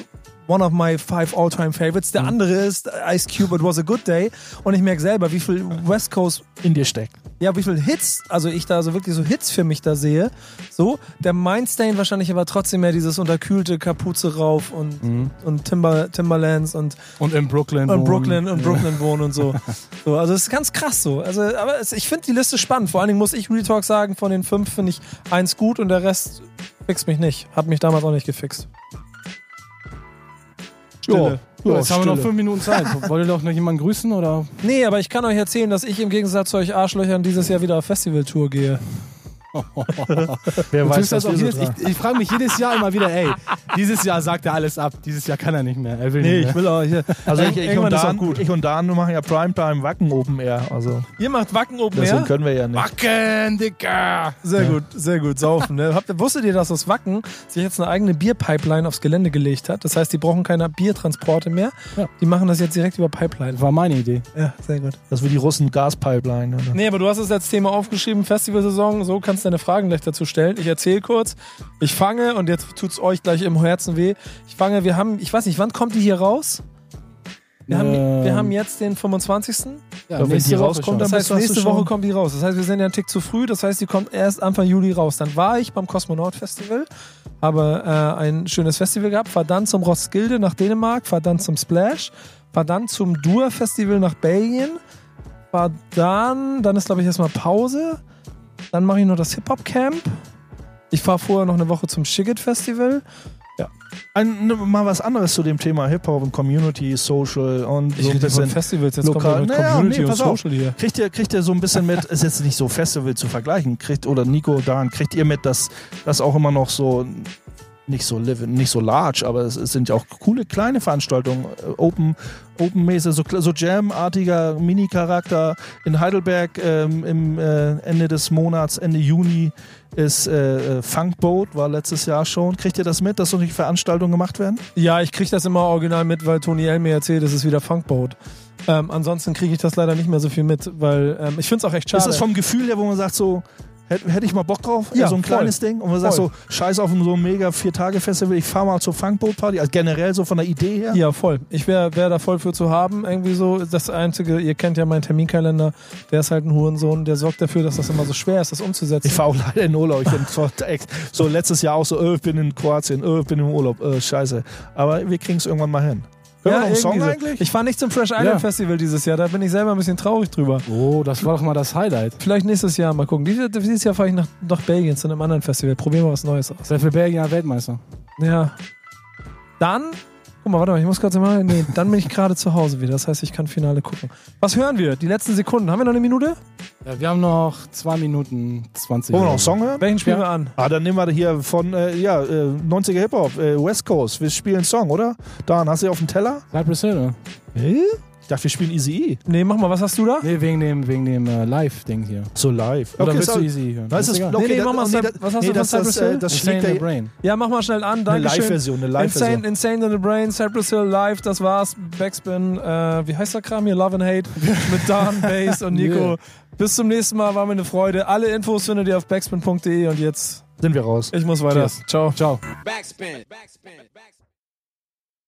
Speaker 2: one of my five all-time favorites. Der andere ist Ice Cube, It Was a Good Day. Und ich merke selber, wie viel West Coast
Speaker 1: In dir steckt.
Speaker 2: ja, wie viel Hits, also ich da so wirklich so Hits für mich da sehe. So, der Mindstain wahrscheinlich aber trotzdem mehr dieses unterkühlte Kapuze rauf und, und Timber, Timberlands und,
Speaker 3: Und in Brooklyn.
Speaker 2: und
Speaker 3: wohnen.
Speaker 2: Brooklyn und Brooklyn wohnen und so. so. Also es ist ganz krass so. Also, aber es, ich finde die Liste spannend. Vor allen Dingen muss ich Real Talk sagen, von den fünf finde ich eins gut und der Rest fixt mich nicht. Hat mich damals auch nicht gefixt. Stille.
Speaker 3: Ja, jetzt haben wir noch fünf Minuten Zeit. Wollt ihr doch noch jemanden grüßen oder?
Speaker 2: Nee, aber ich kann euch erzählen, dass ich im Gegensatz zu euch Arschlöchern dieses Jahr wieder auf Festivaltour gehe.
Speaker 1: Wer weiß,
Speaker 3: das auch jedes, ich ich frage mich jedes Jahr immer wieder, ey, dieses Jahr sagt er alles ab. Dieses Jahr kann er nicht mehr. Er will
Speaker 2: Nee,
Speaker 3: nicht
Speaker 2: ich
Speaker 3: mehr.
Speaker 2: will auch hier.
Speaker 1: Also ich, ich, und Dan,
Speaker 2: gut.
Speaker 1: ich und Dan machen ja Primetime Wacken Open Air. Also
Speaker 2: Ihr macht Wacken oben
Speaker 1: deswegen
Speaker 2: mehr?
Speaker 1: können wir ja nicht.
Speaker 3: Wacken, Dicker!
Speaker 2: Sehr gut, sehr gut. Saufen. Ne? Habt, wusstet ihr, dass das Wacken sich jetzt eine eigene Bierpipeline aufs Gelände gelegt hat? Das heißt, die brauchen keine Biertransporte mehr.
Speaker 3: Ja.
Speaker 2: Die machen das jetzt direkt über Pipeline.
Speaker 3: War meine Idee.
Speaker 2: Ja, sehr gut.
Speaker 1: Das wie die Russen Gaspipeline. Oder?
Speaker 2: Nee, aber du hast es als Thema aufgeschrieben, Festivalsaison. So kannst du deine Fragen gleich dazu stellen. Ich erzähle kurz. Ich fange, und jetzt tut's euch gleich im Herzen weh. Ich fange, wir haben, ich weiß nicht, wann kommt die hier raus? Wir, haben,
Speaker 3: Ähm,
Speaker 2: wir haben jetzt den 25.
Speaker 3: Ja,
Speaker 1: wenn die rauskommt,
Speaker 2: Das heißt, nächste Woche kommt die raus. Das heißt, wir sind ja einen Tick zu früh. Das heißt, die kommt erst Anfang Juli raus. Dann war ich beim Kosmonaut Festival, habe äh, ein schönes Festival gehabt, fahr dann zum Roskilde nach Dänemark, fahr dann zum Splash, fahr dann zum Dur Festival nach Belgien, fahr dann, dann ist glaube ich erstmal Pause, dann mache ich noch das Hip Hop Camp. Ich fahre vorher noch eine Woche zum Shigit Festival.
Speaker 1: Ein, ne, mal was anderes zu dem Thema Hip-Hop und Community, Social und so ein bisschen.
Speaker 2: Festivals, jetzt
Speaker 1: lokal-
Speaker 2: kommt
Speaker 1: Naja,
Speaker 2: Community
Speaker 1: nee,
Speaker 2: und
Speaker 1: auf.
Speaker 2: Social hier.
Speaker 1: Kriegt ihr, kriegt ihr so ein bisschen mit, ist jetzt nicht so Festival zu vergleichen, kriegt, oder Nico, Dan, kriegt ihr mit, dass das auch immer noch so nicht so live, nicht so large, aber es, es sind ja auch coole kleine Veranstaltungen, äh, Open, Open mäßig so, so Jam-artiger Mini-Charakter in Heidelberg ähm, im äh, Ende des Monats, Ende Juni ist äh, äh, Funkboat, war letztes Jahr schon. Kriegt ihr das mit, dass solche Veranstaltungen gemacht werden?
Speaker 2: Ja, ich kriege das immer original mit, weil Tony L mir erzählt, es ist wieder Funkboat. Ähm, ansonsten kriege ich das leider nicht mehr so viel mit, weil ähm, ich finde es auch echt schade.
Speaker 1: Ist das vom Gefühl her, wo man sagt so, Hätte, hätte ich mal Bock drauf,
Speaker 2: Ja,
Speaker 1: so ein
Speaker 2: voll.
Speaker 1: kleines Ding. Und man sagt so, scheiß auf so ein mega Vier-Tage-Festival, ich fahr mal zur Funkboot-Party. Also generell so von der Idee her.
Speaker 2: Ja, voll. Ich wäre wär da voll für zu haben. Irgendwie so, das Einzige, ihr kennt ja meinen Terminkalender, der ist halt ein Hurensohn, der sorgt dafür, dass das immer so schwer ist, das umzusetzen.
Speaker 1: Ich fahre auch leider in Urlaub. Ich bin so, so letztes Jahr auch so, äh, ich bin in Kroatien, äh, ich bin im Urlaub, äh, scheiße. Aber wir kriegen es irgendwann mal hin. Hören wir noch einen Song
Speaker 2: so.
Speaker 1: eigentlich?
Speaker 2: Ich fahre nicht zum Fresh Island
Speaker 3: Ja.
Speaker 2: Festival dieses Jahr, da bin ich selber ein bisschen traurig drüber.
Speaker 3: Oh, das war doch mal das Highlight.
Speaker 2: Vielleicht nächstes Jahr mal gucken. Dieses, dieses Jahr fahre ich nach, nach Belgien zu einem anderen Festival. Probieren wir was Neues aus.
Speaker 3: Sei für Belgien ja Weltmeister.
Speaker 2: Ja. Dann, guck mal, warte mal, ich muss kurz mal. Nee, dann bin ich gerade zu Hause wieder. Das heißt, ich kann Finale gucken. Was hören wir? Die letzten Sekunden. Haben wir noch eine Minute?
Speaker 3: Ja, wir haben noch 2 Minuten 20.
Speaker 1: Wollen wir noch einen Song hören?
Speaker 2: Welchen spielen
Speaker 3: Ja.
Speaker 2: wir an?
Speaker 1: Ah, dann nehmen wir hier von äh, ja, äh, 90er Hip-Hop, äh, West Coast. Wir spielen einen Song, oder? Dan, hast du auf dem Teller?
Speaker 3: Cypress Hill, ne?
Speaker 1: Ich dachte, wir spielen Easy E.
Speaker 2: Nee, mach mal, was hast du da?
Speaker 3: Nee, wegen dem, wegen dem äh, Live-Ding hier.
Speaker 1: So live.
Speaker 3: Oder willst
Speaker 1: so-
Speaker 3: du easy hören?
Speaker 1: Es ist,
Speaker 3: egal.
Speaker 1: okay,
Speaker 2: Nee, nee,
Speaker 1: das-
Speaker 2: mach mal
Speaker 1: oh, das-
Speaker 2: was hast
Speaker 1: nee,
Speaker 2: du
Speaker 1: das,
Speaker 2: von
Speaker 1: das,
Speaker 2: Cypress
Speaker 1: äh,
Speaker 2: Hill?
Speaker 1: das
Speaker 3: Insane
Speaker 1: schlägt
Speaker 3: in the Brain.
Speaker 2: Ja, mach mal schnell an.
Speaker 1: eine
Speaker 2: Dankeschön.
Speaker 1: Live-Version, eine Live-Version.
Speaker 2: Insane, Insane in the Brain, Cypress Hill Live, das war's. Backspin, äh, wie heißt der Kram hier? Love and Hate mit Dan, Bass und Nico.
Speaker 3: Yeah.
Speaker 2: Bis zum nächsten Mal, war mir eine Freude. Alle Infos findet ihr auf backspin.de und jetzt,
Speaker 1: Sind wir raus.
Speaker 2: ich muss weiter.
Speaker 3: Cheers.
Speaker 2: Ciao.
Speaker 3: Ciao.
Speaker 4: Backspin. Backspin. Backspin.